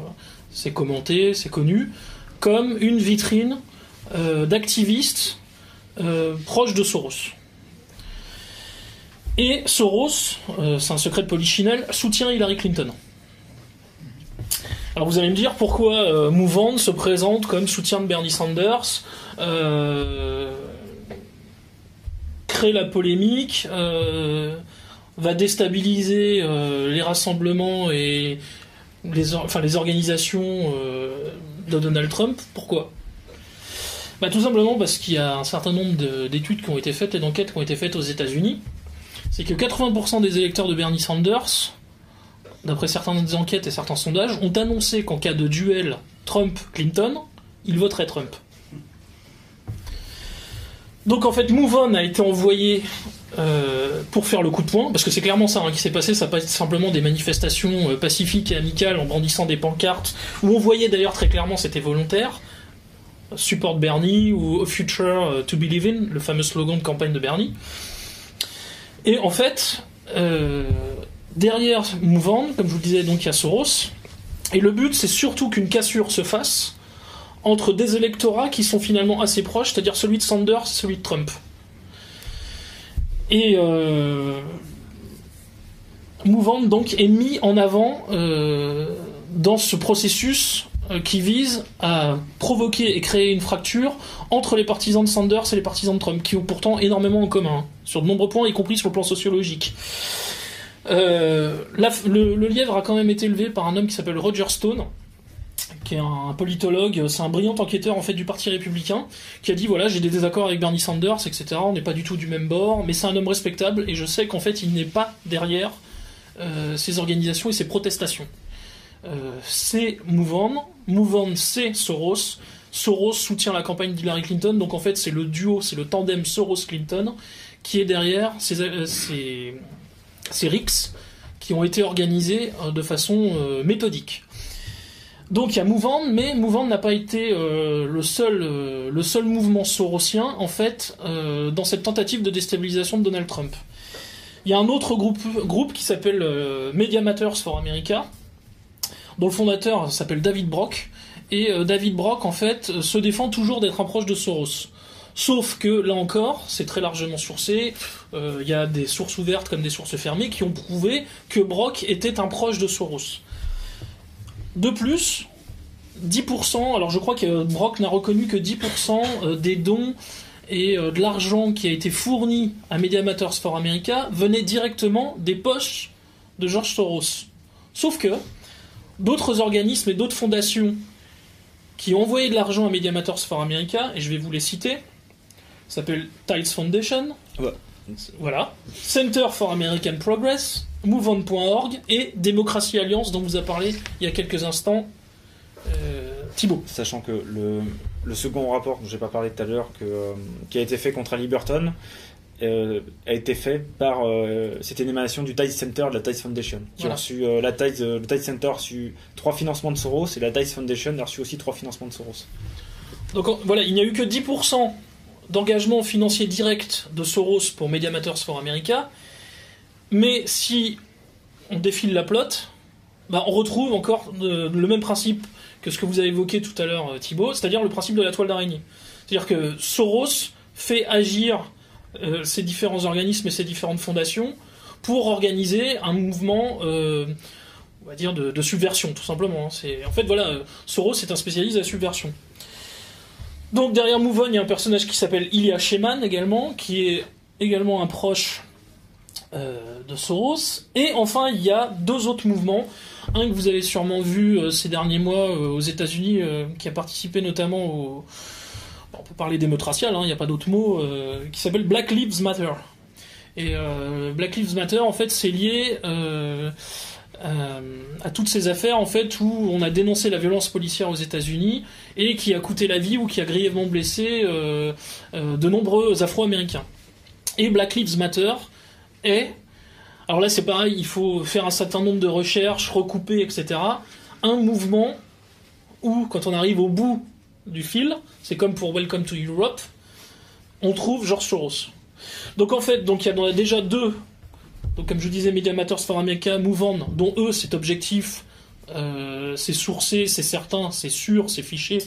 c'est commenté, c'est connu comme une vitrine d'activistes proches de Soros. Et Soros, c'est un secret de polichinelle, soutient Hillary Clinton. Alors vous allez me dire pourquoi euh, se présente comme soutien de Bernie Sanders, crée la polémique, euh, va déstabiliser euh, les rassemblements et les, enfin, les organisations euh, de Donald Trump. Pourquoi? Bah, Tout simplement parce qu'il y a un certain nombre de- d'études qui ont été faites et d'enquêtes qui ont été faites aux États-Unis. C'est que 80% des électeurs de Bernie Sanders d'après certaines enquêtes et certains sondages, ont annoncé qu'en cas de duel Trump-Clinton, ils voteraient Trump. Donc en fait, Move On a été envoyé euh, pour faire le coup de poing, parce que c'est clairement ça hein, qui s'est passé, ça n'a pas été simplement des manifestations euh, pacifiques et amicales en brandissant des pancartes, où on voyait d'ailleurs très clairement c'était volontaire, Support Bernie ou Future euh, to Believe in, le fameux slogan de campagne de Bernie. Et en fait, derrière Mouvant, comme je vous le disais, donc il y a Soros. Et le but, c'est surtout qu'une cassure se fasse entre des électorats qui sont finalement assez proches, c'est-à-dire celui de Sanders celui de Trump. Et euh, Mouvant, donc, est mis en avant euh, dans ce processus euh, qui vise à provoquer et créer une fracture entre les partisans de Sanders et les partisans de Trump, qui ont pourtant énormément en commun, hein, sur de nombreux points, y compris sur le plan sociologique. Euh, le, le lièvre a quand même été élevé par un homme qui s'appelle Roger Stone, qui est un politologue, c'est un brillant enquêteur en fait du Parti républicain, qui a dit voilà j'ai des désaccords avec Bernie Sanders, etc. On n'est pas du tout du même bord, mais c'est un homme respectable et je sais qu'en fait il n'est pas derrière euh, ces organisations et ces protestations. Euh, c'est Mouvant, Mouvant c'est Soros, Soros soutient la campagne d'Hillary Clinton, donc en fait c'est le duo, c'est le tandem Soros-Clinton qui est derrière ces, euh, ces, RICS qui ont été organisés euh, de façon euh, méthodique. Donc il y a Mouvant, mais Mouvant n'a pas été euh, le, seul, euh, le seul mouvement sorosien, en fait, euh, dans cette tentative de déstabilisation de Donald Trump. Il y a un autre groupe, groupe qui s'appelle Media Matters for America, dont le fondateur s'appelle David Brock, et David Brock, en fait, se défend toujours d'être un proche de Soros. Sauf que, là encore, c'est très largement sourcé, il y a des sources ouvertes comme des sources fermées qui ont prouvé que Brock était un proche de Soros. De plus, 10%, alors je crois que Brock n'a reconnu que 10% euh, des dons et euh, de l'argent qui a été fourni à Media Matters for America venait directement des poches de George Soros. Sauf que d'autres organismes et d'autres fondations qui ont envoyé de l'argent à Media Matters for America, et je vais vous les citer, s'appellent Tiles Foundation, Ouais. voilà, Center for American Progress, MoveOn.org et Démocratie Alliance dont vous a parlé il y a quelques instants euh, Thibault. Sachant que le, le second rapport dont j'ai pas parlé tout à l'heure, euh, qui a été fait contre Ali Burton, euh, a été fait par. euh, C'était une émanation du Tides Center de la Tides Foundation. Qui Voilà. a reçu, euh, la le Tides Center a reçu trois financements de Soros et la Tides Foundation a reçu aussi trois financements de Soros. Donc voilà, il n'y a eu que 10% d'engagement financier direct de Soros pour Media Matters for America, mais si on défile la plotte, bah, on retrouve encore euh, le même principe que ce que vous avez évoqué tout à l'heure euh, Thibault, c'est-à-dire le principe de la toile d'araignée. C'est-à-dire que Soros fait agir euh, ces différents organismes et ces différentes fondations pour organiser un mouvement, euh, on va dire, de, de subversion, tout simplement. hein. C'est, en fait, voilà, Soros est un spécialiste de la subversion. Donc derrière Mouvon, il y a un personnage qui s'appelle Ilya Sheman également, qui est également un proche euh, de Soros. Et enfin, il y a deux autres mouvements. Un que vous avez sûrement vu euh, ces derniers mois euh, aux États-Unis, qui a participé notamment au. On peut parler d'émeute raciale, hein, il n'y a pas d'autre mot, qui s'appelle Black Lives Matter. Et Black Lives Matter, en fait, c'est lié à toutes ces affaires, en fait, où on a dénoncé la violence policière aux États-Unis et qui a coûté la vie ou qui a grièvement blessé de nombreux Afro-Américains. Et Black Lives Matter est, alors là, c'est pareil, il faut faire un certain nombre de recherches, recouper, etc. Un mouvement où, quand on arrive au bout du fil, c'est comme pour Welcome to Europe, on trouve George Soros. Donc en fait, donc il y en a déjà deux. Donc comme je disais, Media Matters for America, On, dont eux, cet objectif, euh, c'est sourcé, c'est certain, c'est sûr, c'est fiché,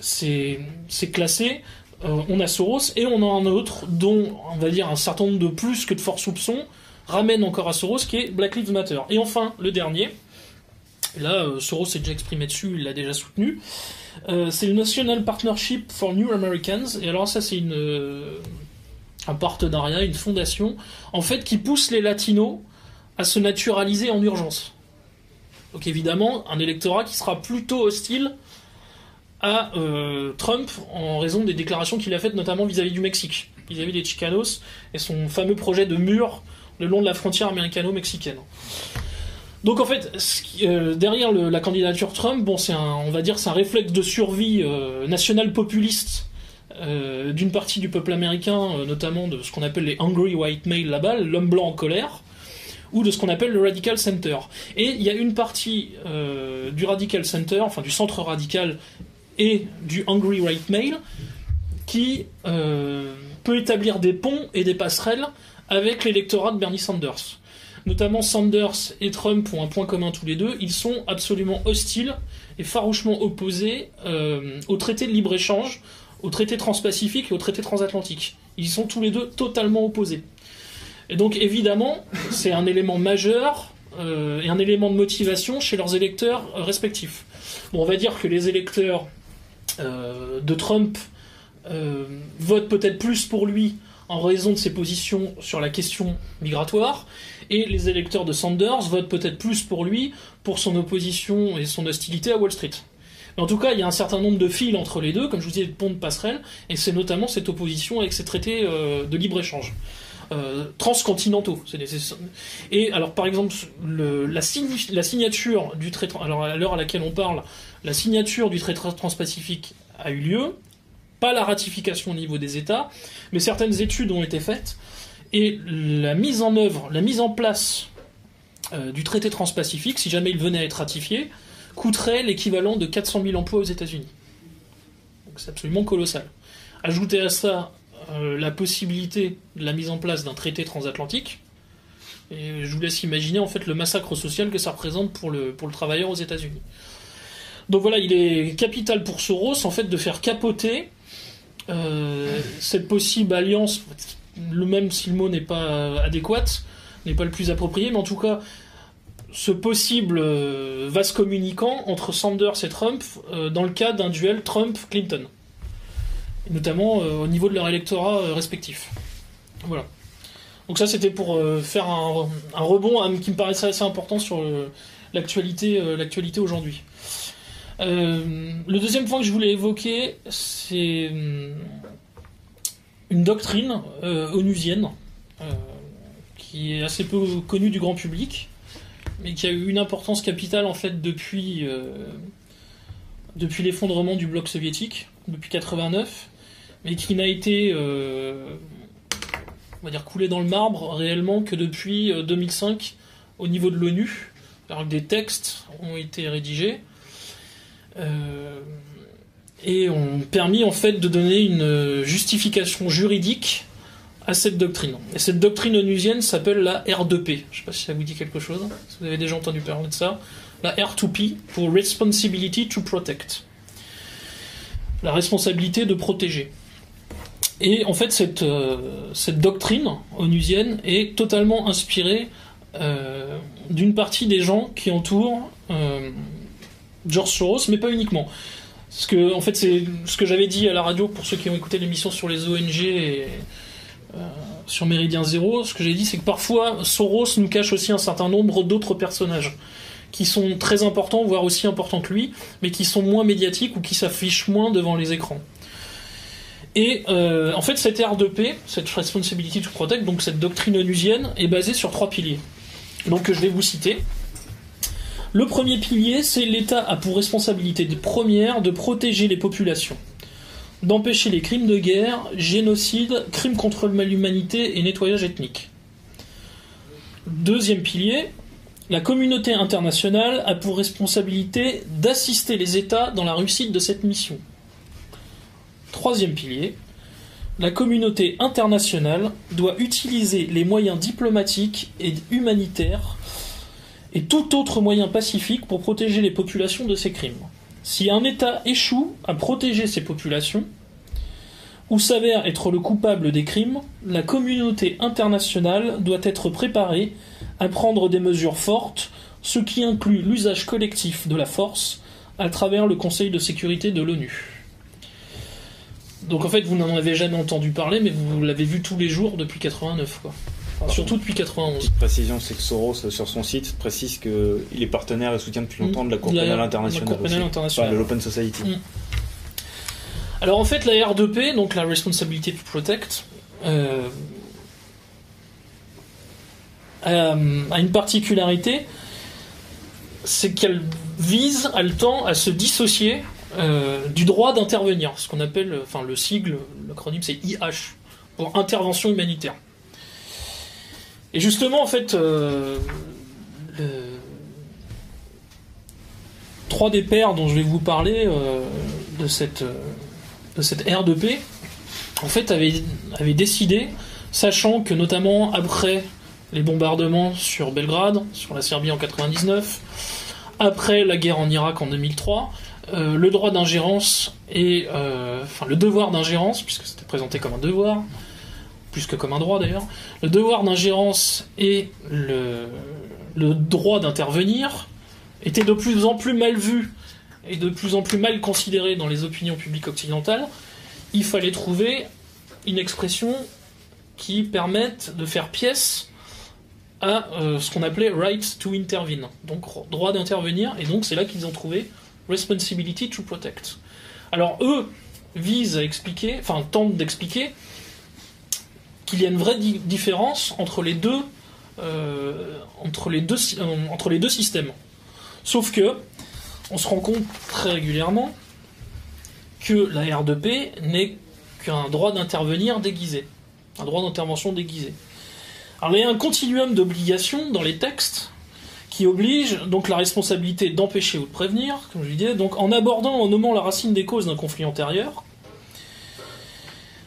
c'est c'est classé. Euh, on a Soros et on a un autre dont on va dire un certain nombre de plus que de forts soupçons ramène encore à Soros qui est Black Lives Matter. Et enfin, le dernier, là euh, Soros s'est déjà exprimé dessus, il l'a déjà soutenu, euh, c'est le National Partnership for New Americans. Et alors ça c'est un partenariat, une fondation, en fait qui pousse les latinos à se naturaliser en urgence. Donc évidemment, un électorat qui sera plutôt hostile à euh, Trump en raison des déclarations qu'il a faites notamment vis-à-vis du Mexique, vis-à-vis des Chicanos et son fameux projet de mur le long de la frontière américano-mexicaine. Donc en fait, euh, derrière la candidature Trump, bon, c'est on va dire, c'est un réflexe de survie euh, national populiste euh, d'une partie du peuple américain, notamment de ce qu'on appelle les angry white male là-bas, l'homme blanc en colère, ou de ce qu'on appelle le radical center. Et il y a une partie du radical center, enfin du centre radical et du angry white male, qui euh, peut établir des ponts et des passerelles avec l'électorat de Bernie Sanders. Notamment Sanders et Trump ont un point commun tous les deux, ils sont absolument hostiles et farouchement opposés euh, au traité de libre-échange, au traité transpacifique et au traité transatlantique. Ils sont tous les deux totalement opposés. Et donc évidemment, c'est un élément majeur euh, et un élément de motivation chez leurs électeurs respectifs. Bon, on va dire que les électeurs de Trump euh, votent peut-être plus pour lui en raison de ses positions sur la question migratoire, et les électeurs de Sanders votent peut-être plus pour lui pour son opposition et son hostilité à Wall Street. Mais en tout cas, il y a un certain nombre de fils entre les deux, comme je vous disais, de ponts de passerelle, et c'est notamment cette opposition avec ces traités euh, de libre-échange. Euh, transcontinentaux. Et alors, par exemple, la signature du traité, alors à l'heure à laquelle on parle, la signature du traité transpacifique a eu lieu, pas la ratification au niveau des États, mais certaines études ont été faites, et la mise en œuvre, la mise en place euh, du traité transpacifique, si jamais il venait à être ratifié, coûterait l'équivalent de 400 000 emplois aux États-Unis. Donc c'est absolument colossal. Ajoutez à ça euh, la possibilité de la mise en place d'un traité transatlantique, et je vous laisse imaginer en fait le massacre social que ça représente pour le, pour le travailleur aux États-Unis. Donc voilà, il est capital pour Soros en fait de faire capoter euh, cette possible alliance, le même si le mot n'est pas adéquat, n'est pas le plus approprié, mais en tout cas ce possible euh, vase communicant entre Sanders et Trump euh, dans le cas d'un duel Trump-Clinton, notamment euh, au niveau de leur électorat euh, respectif. Voilà. Donc ça c'était pour euh, faire un, rebond hein, qui me paraissait assez important sur l'actualité aujourd'hui. Le deuxième point que je voulais évoquer, c'est hum, une doctrine onusienne qui est assez peu connue du grand public, mais qui a eu une importance capitale en fait depuis depuis l'effondrement du bloc soviétique, depuis 89, mais qui n'a été euh, on va dire coulé dans le marbre réellement que depuis euh, 2005 au niveau de l'ONU, alors que des textes ont été rédigés euh, et ont permis en fait de donner une justification juridique à cette doctrine. Et cette doctrine onusienne s'appelle la R2P. Je sais pas si ça vous dit quelque chose. Si vous avez déjà entendu parler de ça. La R2P pour Responsibility to Protect. La responsabilité de protéger. Et en fait, cette, euh, cette doctrine onusienne est totalement inspirée euh, d'une partie des gens qui entourent euh, George Soros, mais pas uniquement. Parce que, en fait, c'est ce que j'avais dit à la radio pour ceux qui ont écouté l'émission sur les ONG et sur Méridien Zéro. Ce que j'ai dit, c'est que parfois Soros nous cache aussi un certain nombre d'autres personnages qui sont très importants, voire aussi importants que lui, mais qui sont moins médiatiques ou qui s'affichent moins devant les écrans. Et euh, en fait, cette R2P, cette Responsibility to Protect, donc cette doctrine onusienne, est basée sur trois piliers. Donc je vais vous citer. Le premier pilier, c'est l'État a pour responsabilité première de protéger les populations, d'empêcher les crimes de guerre, génocide, crimes contre l'humanité et nettoyage ethnique. Deuxième pilier, la communauté internationale a pour responsabilité d'assister les États dans la réussite de cette mission. Troisième pilier, la communauté internationale doit utiliser les moyens diplomatiques et humanitaires et tout autre moyen pacifique pour protéger les populations de ces crimes. Si un État échoue à protéger ces populations, ou s'avère être le coupable des crimes, la communauté internationale doit être préparée à prendre des mesures fortes, ce qui inclut l'usage collectif de la force à travers le Conseil de sécurité de l'ONU. Donc en fait, vous n'en avez jamais entendu parler, mais vous l'avez vu tous les jours depuis 89, quoi. Enfin, surtout depuis 91. Petite précision, c'est que Soros, euh, sur son site, précise qu'il est partenaire et soutient depuis longtemps de la Cour La- pénale la internationale. Cour pénale. Enfin, de l'Open Society. Mm. Alors en fait, la R2P, donc la Responsibility to Protect, euh, a, a une particularité, c'est qu'elle vise, elle tend à se dissocier euh, du droit d'intervenir, ce qu'on appelle, enfin le sigle, l'acronyme c'est IH, pour intervention humanitaire. Et justement, en fait, euh, trois des pères dont je vais vous parler euh, de cette euh, de cette R2P, en fait, avaient, avaient décidé, sachant que notamment après les bombardements sur Belgrade, sur la Serbie en 99, après la guerre en Irak en 2003, euh, le droit d'ingérence et euh, le devoir d'ingérence, puisque c'était présenté comme un devoir, plus que comme un droit d'ailleurs, le devoir d'ingérence et le, le droit d'intervenir étaient de plus en plus mal vus et de plus en plus mal considérés dans les opinions publiques occidentales. Il fallait trouver une expression qui permette de faire pièce à euh, ce qu'on appelait right to intervene, donc droit d'intervenir, et donc c'est là qu'ils ont trouvé responsibility to protect. Alors eux visent à expliquer, enfin tentent d'expliquer qu'il y a une vraie di- différence entre les deux, euh, entre les deux, euh, entre les deux systèmes. Sauf que on se rend compte très régulièrement que la R2P n'est qu'un droit d'intervenir déguisé, un droit d'intervention déguisé. Alors il y a un continuum d'obligations dans les textes qui oblige donc la responsabilité d'empêcher ou de prévenir, comme je disais, donc en abordant, en nommant la racine des causes d'un conflit antérieur.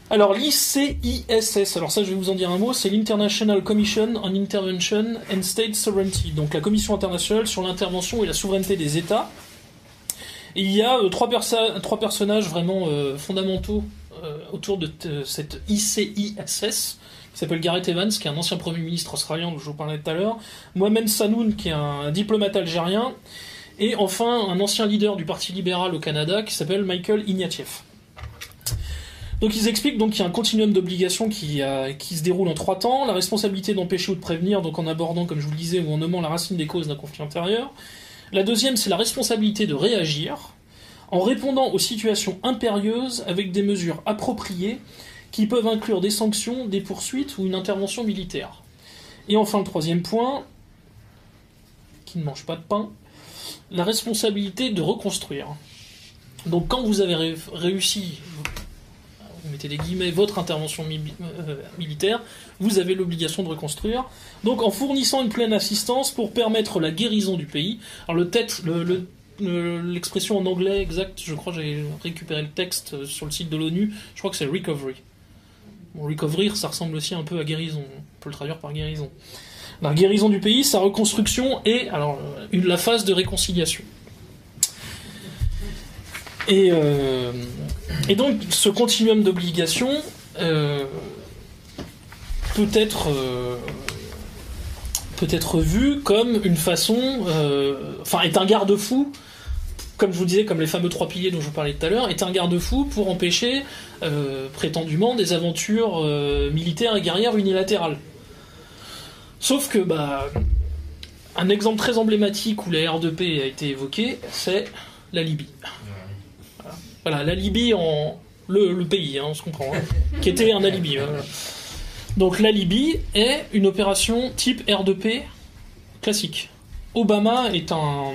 Alors l'ICISS, alors ça je vais vous en dire un mot, c'est l'International Commission on Intervention and State Sovereignty, donc la commission internationale sur l'intervention et la souveraineté des États. Il y a euh, trois, trois personnages vraiment euh, fondamentaux euh, autour de cette ICISS, qui s'appelle Gareth Evans, qui est un ancien Premier ministre australien dont je vous parlais tout à l'heure, Mohamed Sanoun, qui est un diplomate algérien, et enfin un ancien leader du Parti libéral au Canada, qui s'appelle Michael Ignatieff. Donc ils expliquent donc qu'il y a un continuum d'obligations qui, a- qui se déroule en trois temps. La responsabilité d'empêcher ou de prévenir, donc en abordant, comme je vous le disais, ou en nommant la racine des causes d'un conflit antérieur. La deuxième, c'est la responsabilité de réagir en répondant aux situations impérieuses avec des mesures appropriées qui peuvent inclure des sanctions, des poursuites ou une intervention militaire. Et enfin, le troisième point, qui ne mange pas de pain, la responsabilité de reconstruire. Donc quand vous avez ré- réussi, vous mettez des guillemets, votre intervention euh, militaire, vous avez l'obligation de reconstruire. Donc en fournissant une pleine assistance pour permettre la guérison du pays. Alors le texte, le- le- le- l'expression en anglais exact, je crois que j'ai récupéré le texte sur le site de l'ONU, je crois que c'est recovery. Bon, ça ressemble aussi un peu à guérison, on peut le traduire par guérison. La guérison du pays, sa reconstruction et alors euh, la phase de réconciliation. Et, euh, donc ce continuum d'obligations euh, peut être peut être vu comme une façon, enfin est un garde-fou, comme je vous disais, comme les fameux trois piliers dont je vous parlais tout à l'heure, est un garde-fou pour empêcher euh, prétendument des aventures euh, militaires et guerrières unilatérales. Sauf que bah un exemple très emblématique où la R2P a été évoquée, c'est la Libye. Voilà. La Libye en, le, pays, hein, on se comprend, hein, *laughs* qui était un alibi. voilà. Donc la Libye est une opération type R2P classique. Obama est un,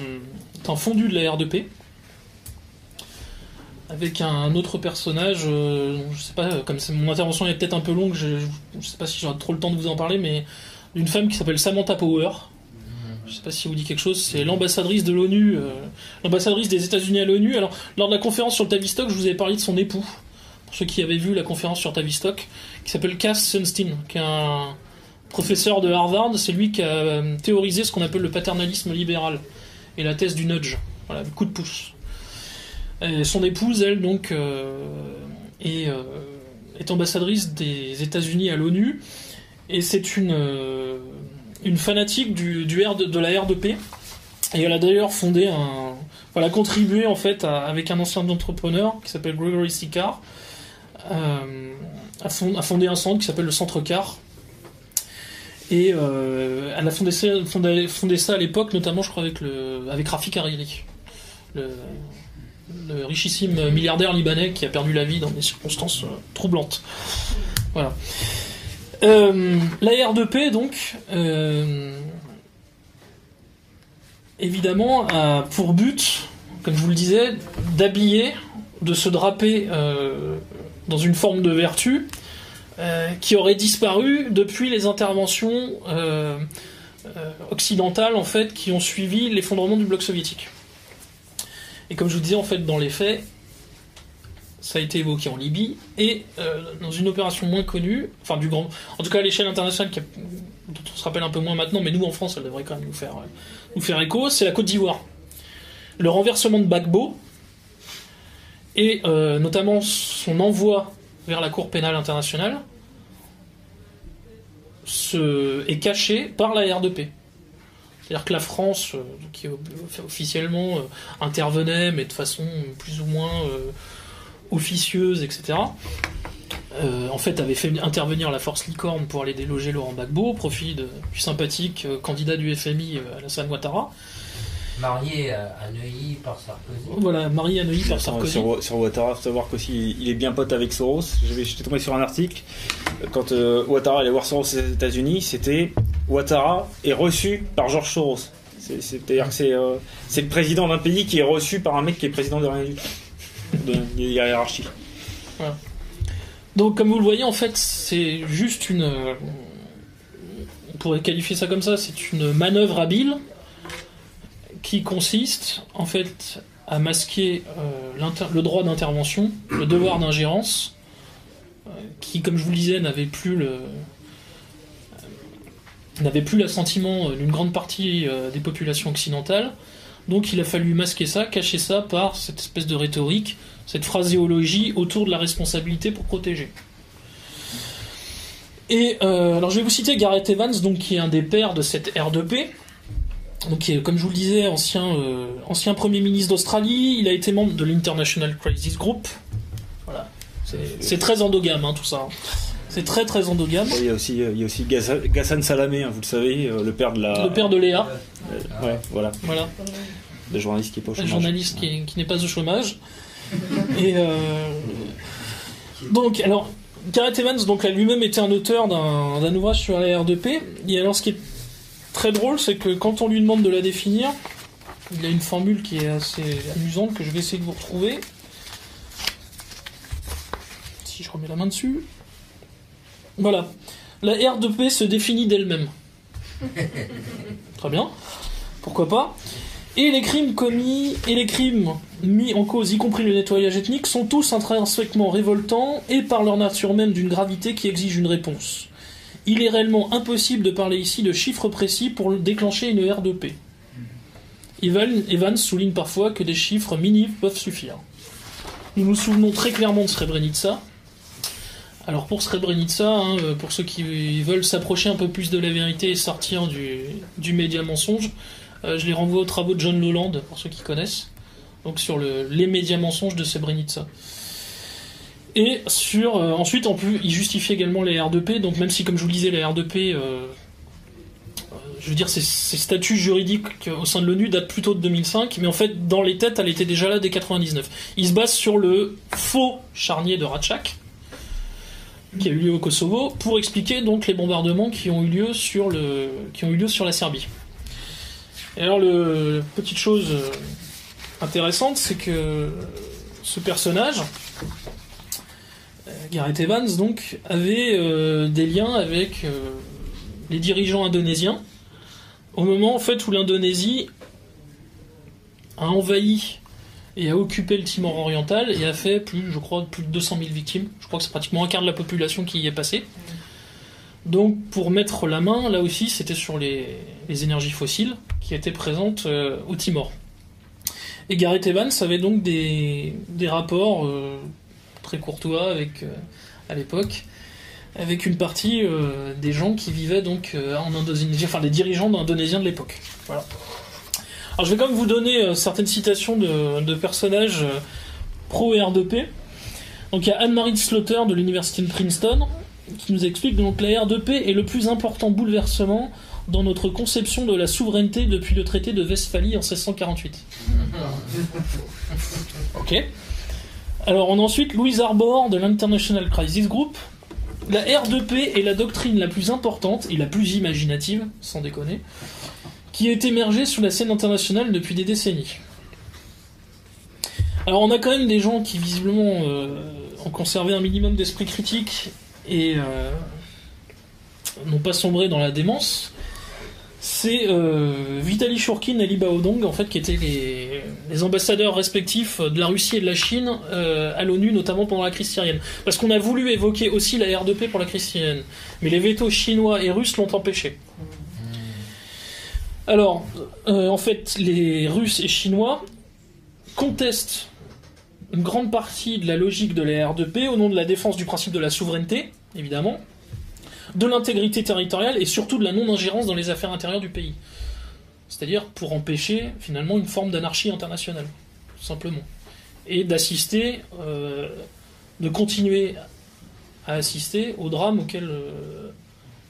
est un fondu de la R2P avec un autre personnage. euh, je sais pas, comme c'est- mon intervention est peut-être un peu longue, je, je sais pas si j'aurai trop le temps de vous en parler, mais d'une femme qui s'appelle Samantha Power. Je sais pas si vous dit quelque chose. C'est l'ambassadrice de l'ONU, euh, l'ambassadrice des États-Unis à l'ONU. Alors lors de la conférence sur le Tavistock, je vous avais parlé de son époux. Pour ceux qui avaient vu la conférence sur Tavistock, qui s'appelle Cass Sunstein, qui est un professeur de Harvard. C'est lui qui a euh, théorisé ce qu'on appelle le paternalisme libéral et la thèse du nudge, voilà, le coup de pouce. Son épouse, elle, donc, euh, est, euh, est ambassadrice des États-Unis à l'ONU, et c'est une, euh, fanatique du, du R de, de la R2P. Et elle a d'ailleurs fondé un. Voilà, contribué en fait avec un ancien entrepreneur qui s'appelle Gregory Sicard euh, a fondé un centre qui s'appelle le Centre Car. Et euh, elle a fondé ça, à l'époque, notamment, je crois, avec, le, avec Rafik Hariri, le, richissime milliardaire libanais qui a perdu la vie dans des circonstances euh, troublantes. Voilà. Euh, la R2P, donc, évidemment, a pour but, comme je vous le disais, d'habiller, de se draper dans une forme de vertu qui aurait disparu depuis les interventions euh, euh, occidentales en fait qui ont suivi l'effondrement du bloc soviétique. Et comme je vous disais en fait dans les faits, ça a été évoqué en Libye et euh, dans une opération moins connue, enfin du grand, en tout cas à l'échelle internationale qui dont on se rappelle un peu moins maintenant, mais nous en France elle devrait quand même nous faire euh, nous faire écho, c'est la Côte d'Ivoire. Le renversement de Gbagbo et euh, notamment son envoi vers la Cour pénale internationale est caché par la R2P. C'est-à-dire que la France, euh, qui officiellement euh, intervenait, mais de façon plus ou moins euh, officieuse, etc., en fait avait fait intervenir la force Licorne pour aller déloger Laurent Gbagbo au profit du sympathique candidat du FMI euh, Alassane Ouattara. Marié à, Neuilly par Sarkozy. Voilà, Marie à Neuilly par Sur, Sarkozy. sur, sur Ouattara, faut savoir qu'aussi il est bien pote avec Soros. J'étais tombé sur un article quand euh, Ouattara allait voir Soros aux États-Unis, c'était Ouattara est reçu par George Soros. C'est- C'est-à-dire que c'est euh, c'est le président d'un pays qui est reçu par un mec qui est président de rien du tout. De, de la hiérarchie. Donc, comme vous le voyez, en fait, c'est juste une. euh, On pourrait qualifier ça comme ça c'est une manœuvre habile qui consiste, en fait, à masquer euh, le droit d'intervention, le devoir d'ingérence, euh, qui, comme je vous le disais, n'avait plus le. n'avait plus l'assentiment euh, d'une grande partie des populations occidentales. Donc il a fallu masquer ça, cacher ça par cette espèce de rhétorique, cette phraséologie autour de la responsabilité pour protéger. Et alors je vais vous citer Gareth Evans, donc qui est un des pères de cette R2P, donc qui est, comme je vous le disais, ancien, euh, ancien premier ministre d'Australie. Il a été membre de l'International Crisis Group. Voilà, c'est très endogame hein, tout ça. C'est très très endogame. Il y a aussi, il y a aussi Ghassan Salamé, hein, vous le savez, euh, le père de la. Le père de Léa, Euh, ouais, voilà, voilà. le journaliste qui est pas au chômage. journaliste qui, qui n'est pas au chômage. Et euh, donc, alors, Gareth Evans donc, a lui-même été un auteur d'un d'un ouvrage sur la R2P. Et alors, ce qui est très drôle, c'est que quand on lui demande de la définir, il a une formule qui est assez amusante que je vais essayer de vous retrouver. Si je remets la main dessus. Voilà. La R2P se définit d'elle-même. *laughs* Très bien. Pourquoi pas et les crimes commis et les crimes mis en cause, y compris le nettoyage ethnique, sont tous intrinsèquement révoltants et par leur nature même d'une gravité qui exige une réponse. Il est réellement impossible de parler ici de chiffres précis pour déclencher une R2P. Evan- Evans souligne parfois que des chiffres minimes peuvent suffire. Nous nous souvenons très clairement de Srebrenica. Alors pour Srebrenica, hein, euh, pour ceux qui veulent s'approcher un peu plus de la vérité et sortir du, du média mensonge, euh, je les renvoie aux travaux de John Lowland, pour ceux qui connaissent, donc sur le- les médias mensonges de Srebrenica. Et sur euh, ensuite, on peut également les R2P. Donc même si, comme je vous le disais, les R2P, euh, euh, je veux dire, ses statuts juridiques au sein de l'ONU datent plutôt de 2005, mais en fait, dans les têtes, elle était déjà là dès 99. Il se base sur le faux charnier de Ratchak, qui a eu lieu au Kosovo, pour expliquer donc les bombardements qui ont eu lieu sur, le, qui ont eu lieu sur la Serbie. Et alors, le, petite chose intéressante, c'est que ce personnage, Gareth Evans, donc, avait euh, des liens avec euh, les dirigeants indonésiens au moment où l'Indonésie a envahi et a occupé le Timor oriental et a fait plus, je crois, plus de 200 000 victimes. Je crois que c'est pratiquement un quart de la population qui y est passée. Donc pour mettre la main, là aussi, c'était sur les, énergies fossiles qui étaient présentes euh, au Timor. Et Gareth Evans avait donc des, rapports euh, très courtois avec, euh, à l'époque avec une partie euh, des gens qui vivaient donc euh, en Indonésie, enfin les dirigeants indonésiens de l'époque. Voilà. Alors je vais quand même vous donner certaines citations de, de personnages pro R2P. Donc il y a Anne-Marie Slaughter de l'université de Princeton qui nous explique donc la R2P est le plus important bouleversement dans notre conception de la souveraineté depuis le traité de Westphalie en 1648. *laughs* ok. Alors on a ensuite Louise Arbor de l'International Crisis Group. La R2P est la doctrine la plus importante et la plus imaginative, sans déconner, qui est émergée sur la scène internationale depuis des décennies. Alors on a quand même des gens qui visiblement euh, ont conservé un minimum d'esprit critique et euh, n'ont pas sombré dans la démence. C'est euh, Vitaly Shurkin et Li Baodong, en fait, qui étaient les, les ambassadeurs respectifs de la Russie et de la Chine euh, à l'ONU, notamment pendant la crise syrienne. Parce qu'on a voulu évoquer aussi la R2P pour la crise syrienne, mais les vétos chinois et russes l'ont empêché. Alors, euh, en fait, les Russes et Chinois contestent une grande partie de la logique de la R2P au nom de la défense du principe de la souveraineté, évidemment, de l'intégrité territoriale et surtout de la non-ingérence dans les affaires intérieures du pays. C'est-à-dire pour empêcher finalement une forme d'anarchie internationale, tout simplement. Et d'assister, euh, de continuer à assister aux drames auxquels euh,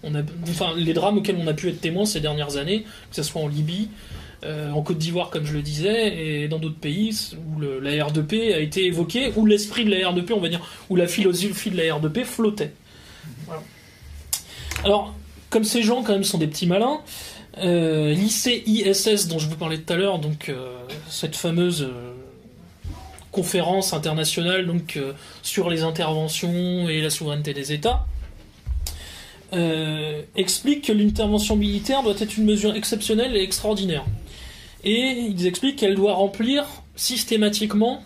on a, enfin les drames auxquels on a pu être témoin ces dernières années, que ce soit en Libye, euh, en Côte d'Ivoire comme je le disais, et dans d'autres pays où la R2P a été évoquée, où l'esprit de la R2P, on va dire, où la philosophie de la R2P flottait. Alors, comme ces gens quand même sont des petits malins, euh, l'ICISS dont je vous parlais tout à l'heure, donc euh, cette fameuse euh, conférence internationale donc euh, sur les interventions et la souveraineté des États, explique que l'intervention militaire doit être une mesure exceptionnelle et extraordinaire. Et ils expliquent qu'elle doit remplir systématiquement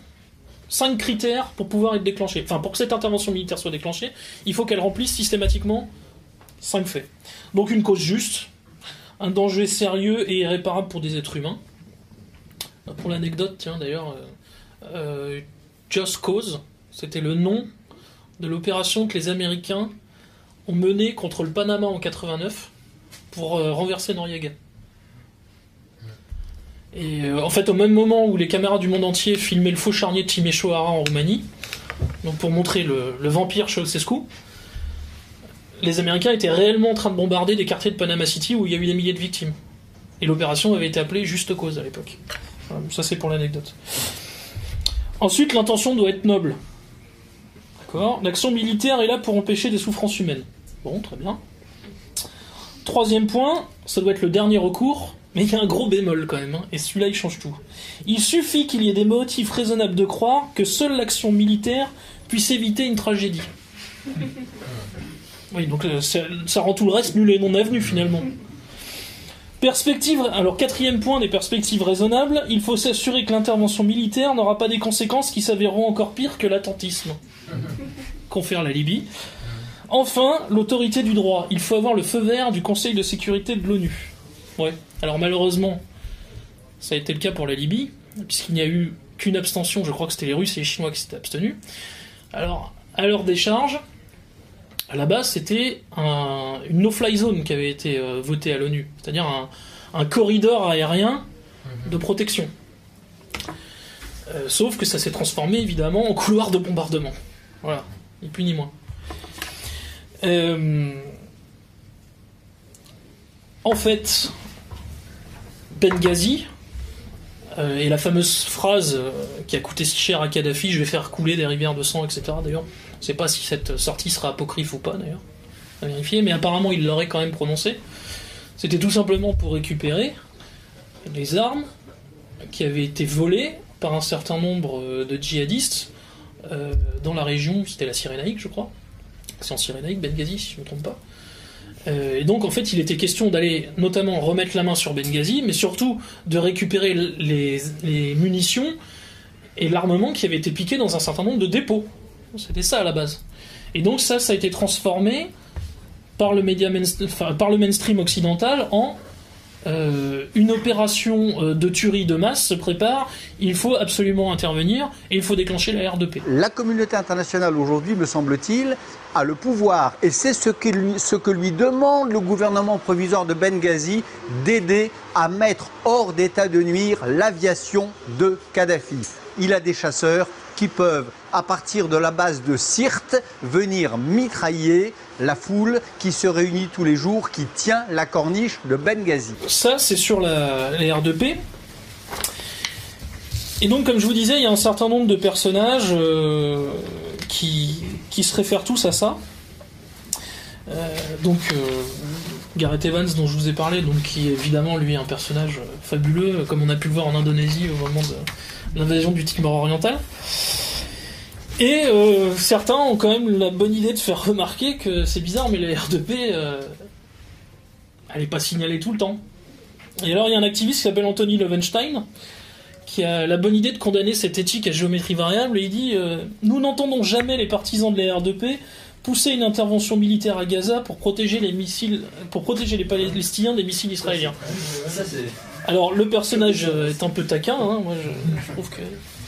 cinq critères pour pouvoir être déclenchée. Enfin, pour que cette intervention militaire soit déclenchée, il faut qu'elle remplisse systématiquement cinq faits. Donc une cause juste, un danger sérieux et irréparable pour des êtres humains. Pour l'anecdote, tiens d'ailleurs, euh, euh, Just Cause, c'était le nom de l'opération que les Américains ont menée contre le Panama en 89 pour euh, renverser Noriega. Et euh, en fait, au même moment où les caméras du monde entier filmaient le faux charnier de Timișoara en Roumanie, donc pour montrer le, le vampire Ceausescu, les Américains étaient réellement en train de bombarder des quartiers de Panama City où il y a eu des milliers de victimes. Et l'opération avait été appelée Juste Cause à l'époque. Ça c'est pour l'anecdote. Ensuite, l'intention doit être noble. D'accord L'action militaire est là pour empêcher des souffrances humaines. Bon, très bien. Troisième point, ça doit être le dernier recours, mais il y a un gros bémol quand même, hein, et celui-là il change tout. Il suffit qu'il y ait des motifs raisonnables de croire que seule l'action militaire puisse éviter une tragédie. Oui, donc euh, ça, ça rend tout le reste nul et non avenu finalement. Perspective, alors quatrième point des perspectives raisonnables, il faut s'assurer que l'intervention militaire n'aura pas des conséquences qui s'avéreront encore pires que l'attentisme. *laughs* Confère la Libye. Enfin, l'autorité du droit. Il faut avoir le feu vert du Conseil de sécurité de l'ONU. Ouais. Alors malheureusement, ça a été le cas pour la Libye, puisqu'il n'y a eu qu'une abstention, je crois que c'était les Russes et les Chinois qui s'étaient abstenus. Alors, à leur décharge, à la base, c'était un- une no-fly zone qui avait été euh, votée à l'ONU, c'est-à-dire un, un corridor aérien de protection. Euh, sauf que ça s'est transformé évidemment en couloir de bombardement. Voilà, ni plus ni moins. Euh, en fait, Benghazi, et la fameuse phrase qui a coûté si cher à Kadhafi, je vais faire couler des rivières de sang, etc. D'ailleurs, ne sais pas si cette sortie sera apocryphe ou pas, d'ailleurs, à vérifier, mais apparemment il l'aurait quand même prononcé. C'était tout simplement pour récupérer les armes qui avaient été volées par un certain nombre euh, de djihadistes euh, dans la région, c'était la Cyrénaïque, je crois. C'est en Cyrénaïque, Benghazi, si je ne me trompe pas. Euh, et donc, en fait, il était question d'aller notamment remettre la main sur Benghazi, mais surtout de récupérer les, les munitions et l'armement qui avait été piqué dans un certain nombre de dépôts. C'était ça à la base. Et donc, ça, ça a été transformé par le, mainstream occidental en euh, une opération euh, de tuerie de masse se prépare, il faut absolument intervenir et il faut déclencher la R2P. La communauté internationale aujourd'hui, me semble-t-il, a le pouvoir, et c'est ce que lui demande le gouvernement provisoire de Benghazi, d'aider à mettre hors d'état de nuire l'aviation de Kadhafi. Il a des chasseurs qui peuvent, à partir de la base de Sirte, venir mitrailler la foule qui se réunit tous les jours, qui tient la corniche de Benghazi. Ça, c'est sur la, la R2P. Et donc, comme je vous disais, il y a un certain nombre de personnages euh, qui, qui se réfèrent tous à ça. Euh, donc, euh, Gareth Evans, dont je vous ai parlé, donc, qui est évidemment, lui, un personnage fabuleux, comme on a pu le voir en Indonésie au moment de l'invasion du Timor oriental. Et euh, certains ont quand même la bonne idée de faire remarquer que c'est bizarre, mais la R2P, euh, elle n'est pas signalée tout le temps. Et alors, il y a un activiste qui s'appelle Anthony Levenstein, qui a la bonne idée de condamner cette éthique à géométrie variable, et il dit euh, Nous n'entendons jamais les partisans de la R2P pousser une intervention militaire à Gaza pour protéger les missiles, pour protéger les Palestiniens des missiles israéliens. Alors, le personnage euh, est un peu taquin, hein, moi je, je trouve que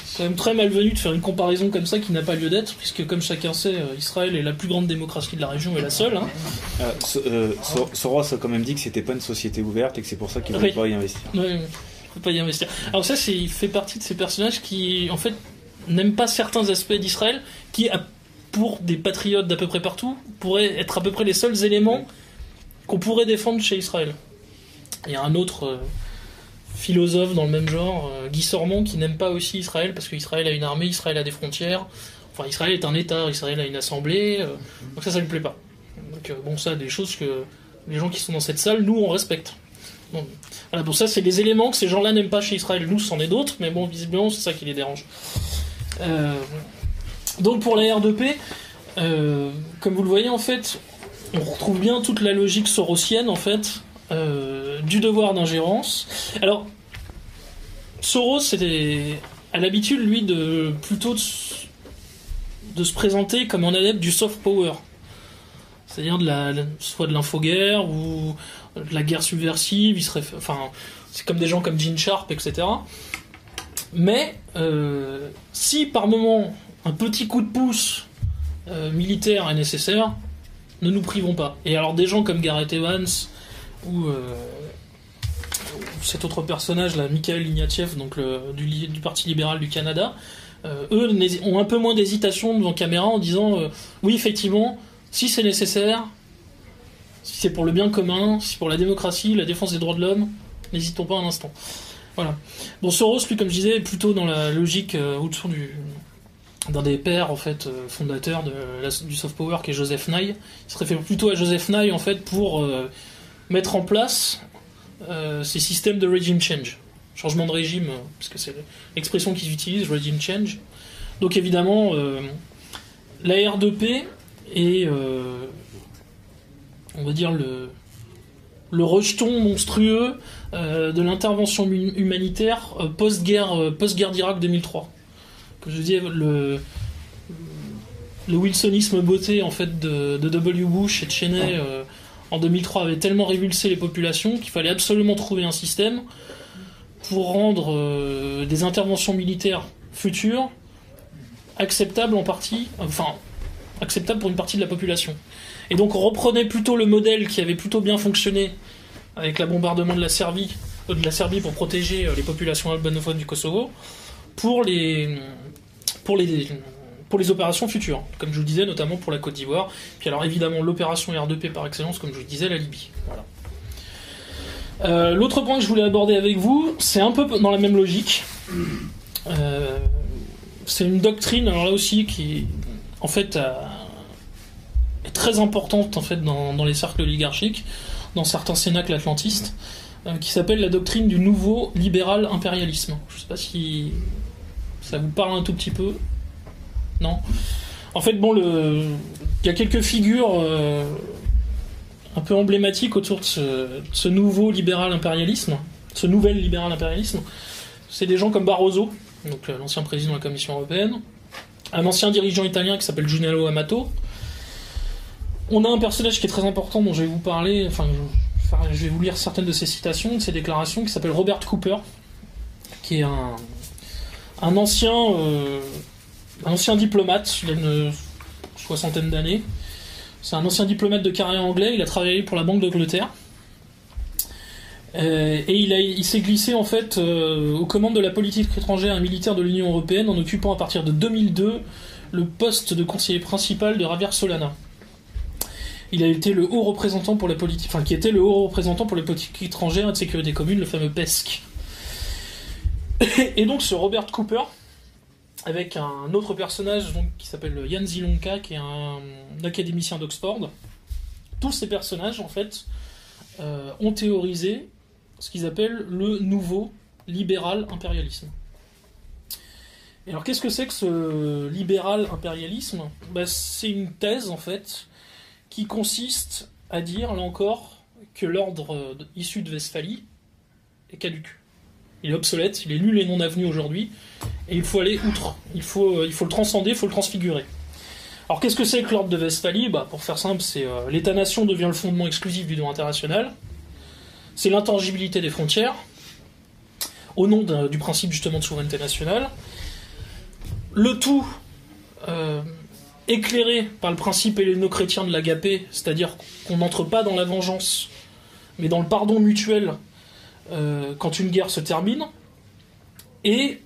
c'est quand même très malvenu de faire une comparaison comme ça qui n'a pas lieu d'être, puisque comme chacun sait, euh, Israël est la plus grande démocratie de la région et la seule. hein. Euh, So- euh, So- Soros a quand même dit que c'était pas une société ouverte et que c'est pour ça qu'il ne Oui. pas y investir. Ouais, je peux pas y investir. Alors ça, c'est, il fait partie de ces personnages qui, en fait, n'aiment pas certains aspects d'Israël, qui, à- pour des patriotes d'à peu près partout, pourraient être à peu près les seuls éléments qu'on pourrait défendre chez Israël. Il y a un autre euh, philosophe dans le même genre, euh, Guy Sormont, qui n'aime pas aussi Israël, parce qu'Israël a une armée, Israël a des frontières, enfin Israël est un État, Israël a une assemblée, euh, donc ça, ça lui plaît pas. Donc bon, ça, des choses que les gens qui sont dans cette salle, nous, on respecte. Bon, voilà, ça, c'est les éléments que ces gens-là n'aiment pas chez Israël. Nous, c'en est d'autres, mais bon, visiblement, c'est ça qui les dérange. Euh, donc, pour la R2P, euh, comme vous le voyez, en fait, on retrouve bien toute la logique sorosienne, en fait, euh, du devoir d'ingérence. Alors, Soros, c'était à l'habitude, lui, de plutôt de, se présenter comme un adepte du soft power. C'est-à-dire de la- soit de l'infoguerre ou de la guerre subversive, il serait, enfin, c'est comme des gens comme Gene Sharp, etc. Mais euh, si par moment un petit coup de pouce euh, militaire est nécessaire, ne nous privons pas. Et alors des gens comme Gareth Evans ou, euh, cet autre personnage là, Mikhail Ignatieff, donc du, Parti libéral du Canada, euh, eux ont un peu moins d'hésitation devant caméra en disant oui effectivement, si c'est nécessaire, si c'est pour le bien commun, si c'est pour la démocratie, la défense des droits de l'homme, n'hésitons pas un instant. Voilà. Bon, Soros, lui, comme je disais, est plutôt dans la logique euh, autour du d'un des pères en fait euh, fondateurs du soft power qui est Joseph Nye. Il se réfère plutôt à Joseph Nye en fait pour euh, mettre en place euh, ces systèmes de regime change, changement de régime, parce que c'est l'expression qu'ils utilisent, regime change. Donc évidemment, la R2P est on va dire le, rejeton monstrueux de l'intervention humanitaire post-guerre post-guerre d'Irak 2003. Comme je disais, le, le wilsonisme beauté en fait de, de W. Bush et de Cheney euh, en 2003 avait tellement révulsé les populations qu'il fallait absolument trouver un système pour rendre euh, des interventions militaires futures acceptables en partie, enfin acceptables pour une partie de la population. Et donc on reprenait plutôt le modèle qui avait plutôt bien fonctionné avec la bombardement de la Serbie, euh, de la Serbie pour protéger les populations albanophones du Kosovo, pour les, pour les, pour les opérations futures, comme je vous le disais, notamment pour la Côte d'Ivoire. Puis alors évidemment l'opération R2P par excellence, comme je vous le disais, la Libye. Euh, L'autre point que je voulais aborder avec vous, c'est un peu dans la même logique. Euh, c'est une doctrine, alors là aussi, qui en fait est très importante en fait dans, dans les cercles oligarchiques, dans certains cénacles atlantistes, euh, qui s'appelle la doctrine du nouveau libéral impérialisme. Je ne sais pas si ça vous parle un tout petit peu. Non. En fait, bon, il y a quelques figures euh, un peu emblématiques autour de ce, nouveau libéral impérialisme, ce nouvel libéral impérialisme. C'est des gens comme Barroso, donc euh, l'ancien président de la Commission européenne, un ancien dirigeant italien qui s'appelle Giuliano Amato. On a un personnage qui est très important dont je vais vous parler, enfin, je vais vous lire certaines de ses citations, de ses déclarations, qui s'appelle Robert Cooper, qui est un, un ancien, euh, un ancien diplomate, il a une soixantaine d'années. C'est un ancien diplomate de carrière anglais, il a travaillé pour la Banque d'Angleterre. Euh, et il, s'est glissé en fait euh, aux commandes de la politique étrangère et militaire de l'Union européenne en occupant à partir de 2002 le poste de conseiller principal de Javier Solana. Il a été le haut représentant pour la politique, enfin le haut représentant pour les politiques étrangères et de sécurité commune, le fameux PESC. *laughs* Et donc ce Robert Cooper, avec un autre personnage qui s'appelle Jan Zilonka, qui est un, académicien d'Oxford. Tous ces personnages, en fait, euh, ont théorisé ce qu'ils appellent le nouveau libéral impérialisme. Et alors, qu'est-ce que c'est que ce libéral impérialisme? Bah, C'est une thèse, en fait, qui consiste à dire, là encore, que l'ordre issu de Westphalie est caduque. Il est obsolète, il est nul et non avenu aujourd'hui, et il faut aller outre. Il faut, euh, il faut le transcender, il faut le transfigurer. Alors qu'est-ce que c'est que l'ordre de Westphalie? Bah, Pour faire simple, c'est euh, l'État-nation devient le fondement exclusif du droit international. C'est l'intangibilité des frontières, au nom du principe justement de souveraineté nationale. Le tout euh, éclairé par le principe helléno-chrétien de l'agapé, c'est-à-dire qu'on n'entre pas dans la vengeance, mais dans le pardon mutuel euh, quand une guerre se termine, et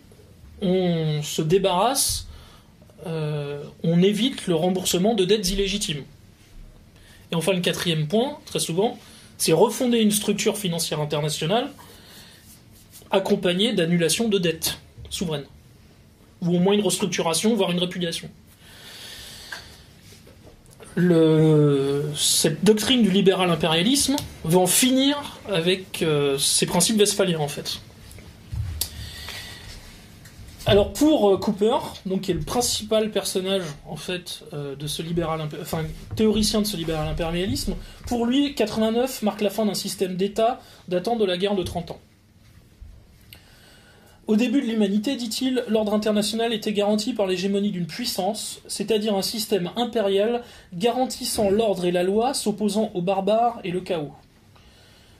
on se débarrasse, euh, on évite le remboursement de dettes illégitimes. Et enfin, le quatrième point, très souvent, c'est refonder une structure financière internationale accompagnée d'annulation de dettes souveraines, ou au moins une restructuration, voire une répudiation. Cette doctrine du libéral impérialisme veut en finir avec euh, ces principes westphaliens en fait. Alors pour euh, Cooper, donc qui est le principal personnage en fait euh, de ce libéral, enfin théoricien de ce libéral impérialisme, pour lui 89 marque la fin d'un système d'État datant de la guerre de 30 ans. Au début de l'humanité, dit-il, l'ordre international était garanti par l'hégémonie d'une puissance, c'est-à-dire un système impérial garantissant l'ordre et la loi, s'opposant aux barbares et le chaos.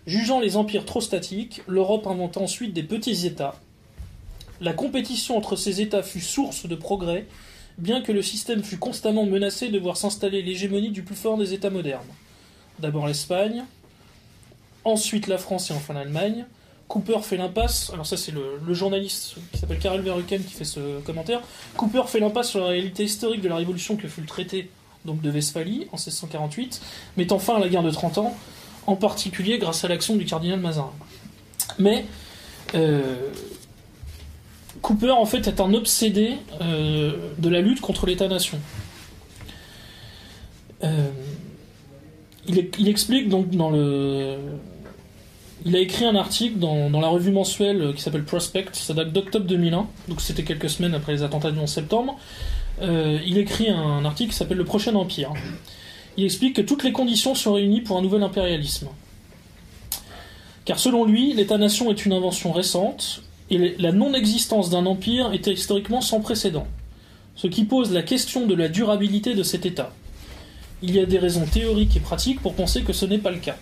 Jugeant les empires trop statiques, l'Europe inventa ensuite des petits États. La compétition entre ces États fut source de progrès, bien que le système fût constamment menacé de voir s'installer l'hégémonie du plus fort des États modernes. D'abord l'Espagne, ensuite la France et enfin l'Allemagne. Cooper fait l'impasse, alors ça c'est le, journaliste qui s'appelle Karel Verheuken qui fait ce commentaire. Cooper fait l'impasse sur la réalité historique de la révolution que fut le traité donc de Westphalie en 1648, mettant fin à la guerre de 30 ans, en particulier grâce à l'action du cardinal Mazarin. Mais euh, Cooper en fait est un obsédé euh, de la lutte contre l'État-nation. Euh, il explique donc dans le. Il a écrit un article dans, la revue mensuelle qui s'appelle Prospect, ça date d'octobre 2001, donc c'était quelques semaines après les attentats du 11 septembre. Euh, il écrit un article qui s'appelle Le prochain empire. Il explique que toutes les conditions sont réunies pour un nouvel impérialisme. Car selon lui, l'État-nation est une invention récente, et la non-existence d'un empire était historiquement sans précédent, ce qui pose la question de la durabilité de cet État. Il y a des raisons théoriques et pratiques pour penser que ce n'est pas le cas.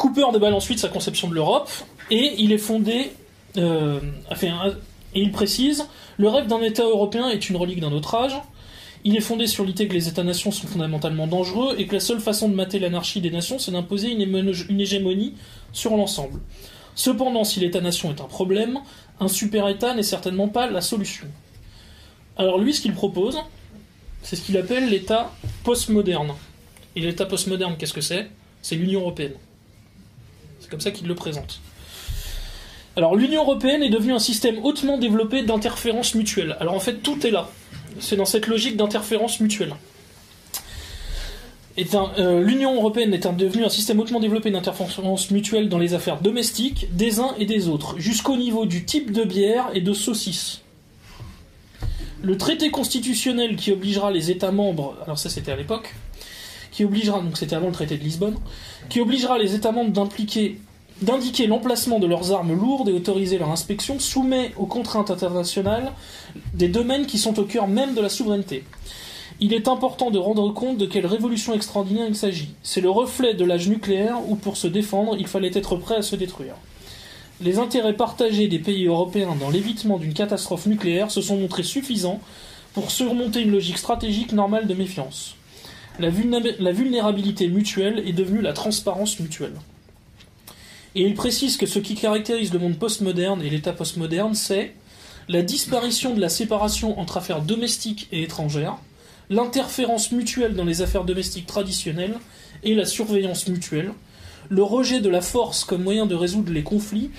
Cooper déballe ensuite sa conception de l'Europe, et il est fondé, euh, enfin, et il précise, le rêve d'un État européen est une relique d'un autre âge, il est fondé sur l'idée que les États-nations sont fondamentalement dangereux et que la seule façon de mater l'anarchie des nations, c'est d'imposer une hégémonie sur l'ensemble. Cependant, si l'État-nation est un problème, un super-État n'est certainement pas la solution. Alors lui, ce qu'il propose, c'est ce qu'il appelle l'État postmoderne. Et l'État postmoderne, qu'est-ce que c'est? C'est l'Union européenne. C'est comme ça qu'il le présente. Alors l'Union européenne est devenue un système hautement développé d'interférences mutuelles. Alors en fait tout est là. C'est dans cette logique d'interférence mutuelle. Euh, L'Union européenne est devenue un système hautement développé d'interférence mutuelle dans les affaires domestiques des uns et des autres, jusqu'au niveau du type de bière et de saucisse. Le traité constitutionnel qui obligera les États membres, alors ça c'était à l'époque, qui obligera, donc c'était avant le traité de Lisbonne, qui obligera les États membres d'indiquer l'emplacement de leurs armes lourdes et autoriser leur inspection soumet aux contraintes internationales des domaines qui sont au cœur même de la souveraineté. Il est important de rendre compte de quelle révolution extraordinaire il s'agit. C'est le reflet de l'âge nucléaire où, pour se défendre, il fallait être prêt à se détruire. Les intérêts partagés des pays européens dans l'évitement d'une catastrophe nucléaire se sont montrés suffisants pour surmonter une logique stratégique normale de méfiance. La, vulnérabilité mutuelle est devenue la transparence mutuelle. Et il précise que ce qui caractérise le monde postmoderne et l'État postmoderne, c'est la disparition de la séparation entre affaires domestiques et étrangères, l'interférence mutuelle dans les affaires domestiques traditionnelles et la surveillance mutuelle, le rejet de la force comme moyen de résoudre les conflits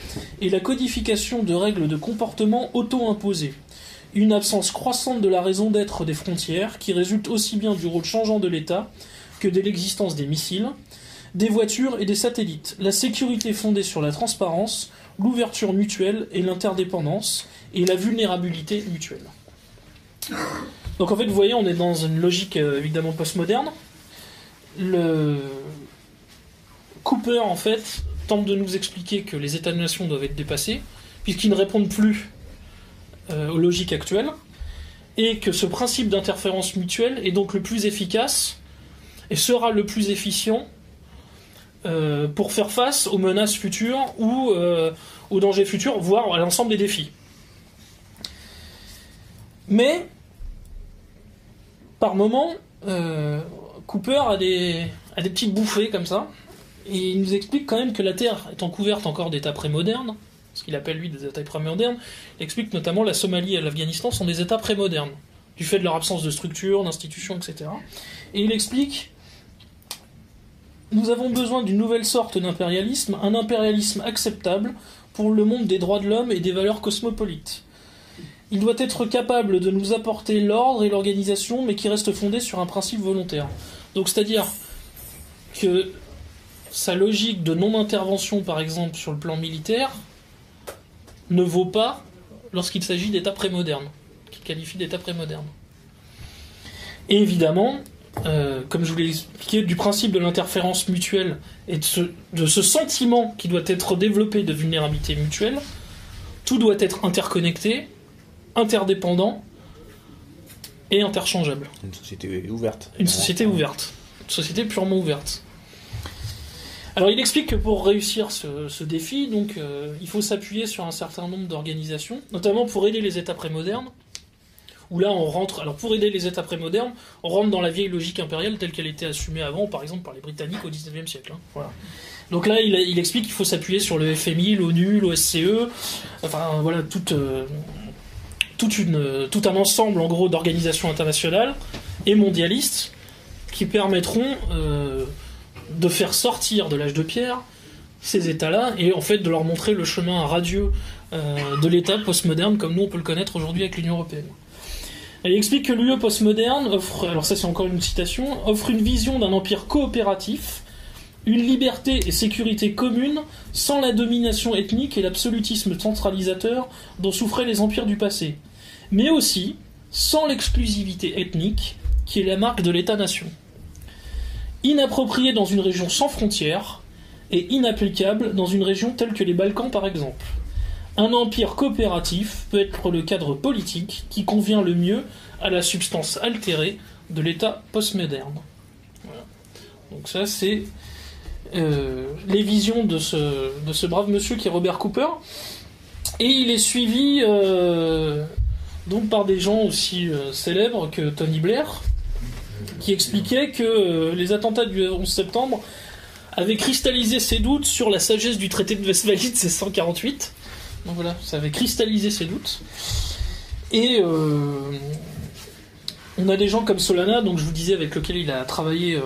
et la codification de règles de comportement auto-imposées. Une absence croissante de la raison d'être des frontières qui résulte aussi bien du rôle changeant de l'État que de l'existence des missiles, des voitures et des satellites, la sécurité fondée sur la transparence, l'ouverture mutuelle et l'interdépendance, et la vulnérabilité mutuelle. Donc en fait, vous voyez, on est dans une logique euh, évidemment postmoderne. Le Cooper, en fait, tente de nous expliquer que les États-nations doivent être dépassés, puisqu'ils ne répondent plus aux logiques actuelles, et que ce principe d'interférence mutuelle est donc le plus efficace et sera le plus efficient euh, pour faire face aux menaces futures ou euh, aux dangers futurs, voire à l'ensemble des défis. Mais, par moment, euh, Cooper a des, a des petites bouffées comme ça, et il nous explique quand même que la Terre étant couverte encore d'états prémodernes, ce qu'il appelle lui des états prémodernes, il explique notamment la Somalie et l'Afghanistan sont des états prémodernes, du fait de leur absence de structure, d'institutions, etc. Et il explique nous avons besoin d'une nouvelle sorte d'impérialisme, un impérialisme acceptable pour le monde des droits de l'homme et des valeurs cosmopolites. Il doit être capable de nous apporter l'ordre et l'organisation, mais qui reste fondé sur un principe volontaire. Donc, c'est-à-dire que sa logique de non-intervention, par exemple, sur le plan militaire, ne vaut pas lorsqu'il s'agit d'États prémodernes, qu'il qualifie d'États prémodernes. Et évidemment, euh, comme je vous l'ai expliqué, du principe de l'interférence mutuelle et de ce, de ce sentiment qui doit être développé de vulnérabilité mutuelle, tout doit être interconnecté, interdépendant et interchangeable. Une société ouverte. Une société ouverte. Une société purement ouverte. Alors il explique que pour réussir ce, défi, donc, euh, il faut s'appuyer sur un certain nombre d'organisations, notamment pour aider les États prémodernes, où là on rentre, alors pour aider les États prémodernes, on rentre dans la vieille logique impériale telle qu'elle était assumée avant, par exemple par les Britanniques au XIXe siècle. hein. Voilà. Donc là il, il explique qu'il faut s'appuyer sur le FMI, l'ONU, l'OSCE, enfin voilà, toute, euh, toute une, tout un ensemble en gros d'organisations internationales et mondialistes qui permettront euh, de faire sortir de l'âge de pierre ces États-là et en fait de leur montrer le chemin radieux euh, de l'État postmoderne comme nous on peut le connaître aujourd'hui avec l'Union européenne. Elle explique que l'UE postmoderne offre, alors ça c'est encore une citation, offre une vision d'un empire coopératif, une liberté et sécurité communes sans la domination ethnique et l'absolutisme centralisateur dont souffraient les empires du passé, mais aussi sans l'exclusivité ethnique qui est la marque de l'État-nation. Inappropriée dans une région sans frontières et inapplicable dans une région telle que les Balkans par exemple. Un empire coopératif peut être le cadre politique qui convient le mieux à la substance altérée de l'État postmoderne. Voilà. Donc ça, c'est euh, les visions de ce, de ce brave monsieur qui est Robert Cooper. Et il est suivi euh, donc par des gens aussi euh, célèbres que Tony Blair, qui expliquait que euh, les attentats du 11 septembre avaient cristallisé ses doutes sur la sagesse du traité de Westphalie de 1648. Donc voilà, ça avait cristallisé ses doutes. Et euh, on a des gens comme Solana, donc je vous disais avec lequel il a travaillé euh,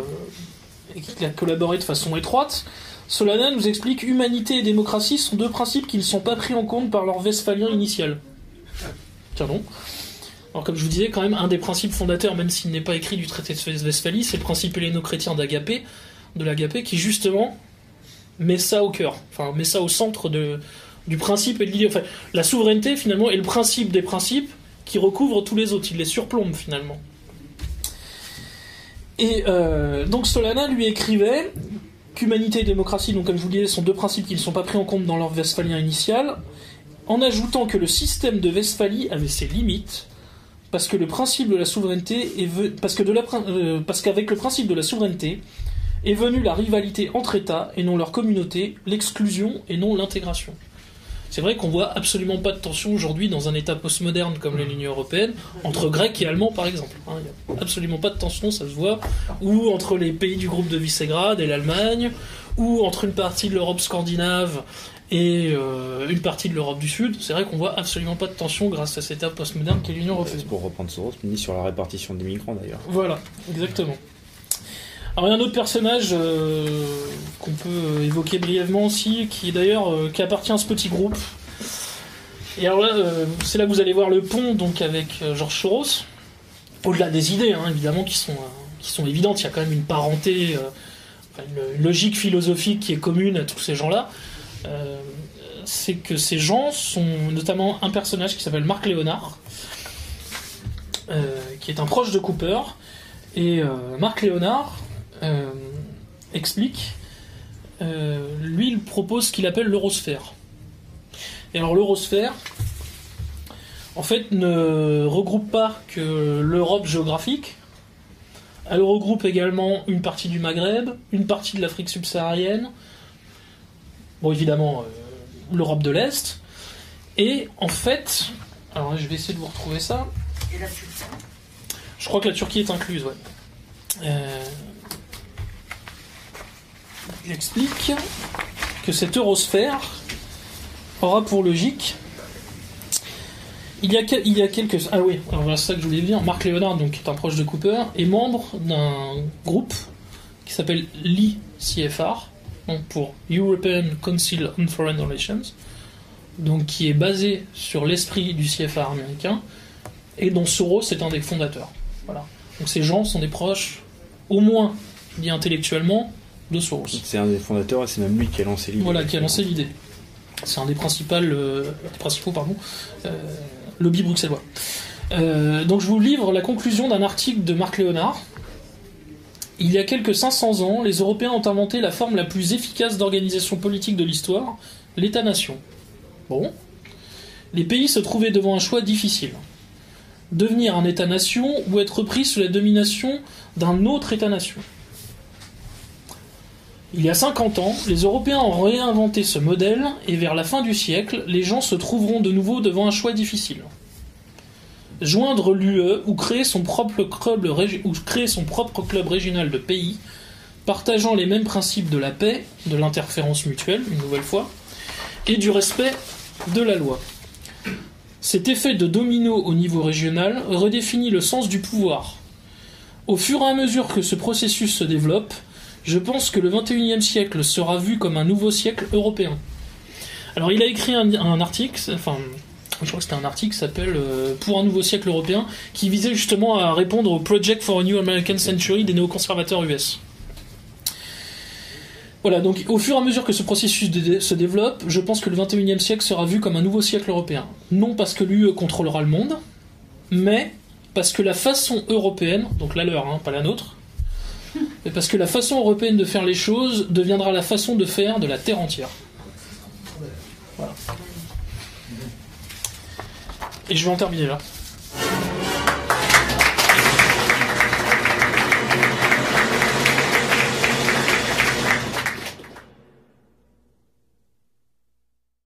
et qu'il a collaboré de façon étroite. Solana nous explique humanité et démocratie sont deux principes qui ne sont pas pris en compte par leur Westphalien initial. Tiens donc. Alors comme je vous disais, quand même, un des principes fondateurs, même s'il n'est pas écrit du traité de Westphalie, c'est le principe helléno-chrétien d'agapé, de l'agapé, qui justement met ça au cœur, enfin met ça au centre de, du principe et de l'idée. Enfin, la souveraineté finalement est le principe des principes qui recouvre tous les autres, il les surplombe finalement. Et euh, donc Solana lui écrivait qu'humanité et démocratie, donc comme je vous disais, sont deux principes qui ne sont pas pris en compte dans leur Westphalien initial, en ajoutant que le système de Westphalie avait ses limites, parce que le principe de la souveraineté est parce que de la euh, parce qu'avec le principe de la souveraineté est venue la rivalité entre États et non leur communauté, l'exclusion et non l'intégration. C'est vrai qu'on voit absolument pas de tension aujourd'hui dans un État postmoderne comme l'Union européenne entre Grecs et Allemands par exemple. hein. Il n'y a absolument pas de tension, ça se voit, ou entre les pays du groupe de Visegrad et l'Allemagne, ou entre une partie de l'Europe scandinave et euh, une partie de l'Europe du Sud. C'est vrai qu'on voit absolument pas de tension grâce à cet État postmoderne qu'est l'Union européenne. C'est pour reprendre Soros, ni sur la répartition des migrants d'ailleurs. Voilà, exactement. Alors il y a un autre personnage euh, qu'on peut euh, évoquer brièvement aussi, qui d'ailleurs euh, qui appartient à ce petit groupe. Et alors là, c'est là que vous allez voir le pont donc avec Georges Soros. Au-delà des idées, hein, évidemment, qui sont qui sont évidentes, il y a quand même une parenté, une logique philosophique qui est commune à tous ces gens-là. Euh, c'est que ces gens sont notamment un personnage qui s'appelle Marc Léonard, euh, qui est un proche de Cooper. Et euh, Marc Léonard explique, lui il propose ce qu'il appelle l'eurosphère. Et alors l'eurosphère, en fait, ne regroupe pas que l'Europe géographique, elle regroupe également une partie du Maghreb, une partie de l'Afrique subsaharienne, bon évidemment euh, l'Europe de l'Est, et en fait, alors je vais essayer de vous retrouver ça. Je crois que la Turquie est incluse, ouais. Euh, il explique que cette eurosphère aura pour logique. Il y a, il y a quelques. Ah oui, alors voilà, c'est ça que je voulais dire. Marc Léonard, donc, qui est un proche de Cooper, est membre d'un groupe qui s'appelle l'ICFR, pour European Council on Foreign Relations, donc qui est basé sur l'esprit du CFR américain, et dont Soros est un des fondateurs. Voilà. Donc ces gens sont des proches, au moins, je dis intellectuellement, de Soros. C'est un des fondateurs et c'est même lui qui a lancé l'idée. Voilà, qui a lancé l'idée. C'est un des principaux, euh, des principaux pardon, euh, lobbies bruxellois. Euh, donc je vous livre la conclusion d'un article de Marc Léonard. Il y a quelques 500 ans, les Européens ont inventé la forme la plus efficace d'organisation politique de l'histoire, l'État-nation. Bon. Les pays se trouvaient devant un choix difficile. Devenir un État-nation ou être pris sous la domination d'un autre État-nation. Il y a 50 ans, les Européens ont réinventé ce modèle et vers la fin du siècle, les gens se trouveront de nouveau devant un choix difficile. Joindre l'UE ou créer son propre club, ou créer son propre club régional de pays partageant les mêmes principes de la paix, de l'interférence mutuelle, une nouvelle fois, et du respect de la loi. Cet effet de domino au niveau régional redéfinit le sens du pouvoir. Au fur et à mesure que ce processus se développe, je pense que le XXIe siècle sera vu comme un nouveau siècle européen. Alors il a écrit un, un article, enfin je crois que c'était un article qui s'appelle euh, Pour un nouveau siècle européen, qui visait justement à répondre au Project for a New American Century des néoconservateurs US. Voilà, donc au fur et à mesure que ce processus se développe, je pense que le XXIe siècle sera vu comme un nouveau siècle européen. Non parce que l'UE contrôlera le monde, mais parce que la façon européenne, donc la leur, hein, pas la nôtre, mais parce que la façon européenne de faire les choses deviendra la façon de faire de la Terre entière. Voilà. Et je vais en terminer là.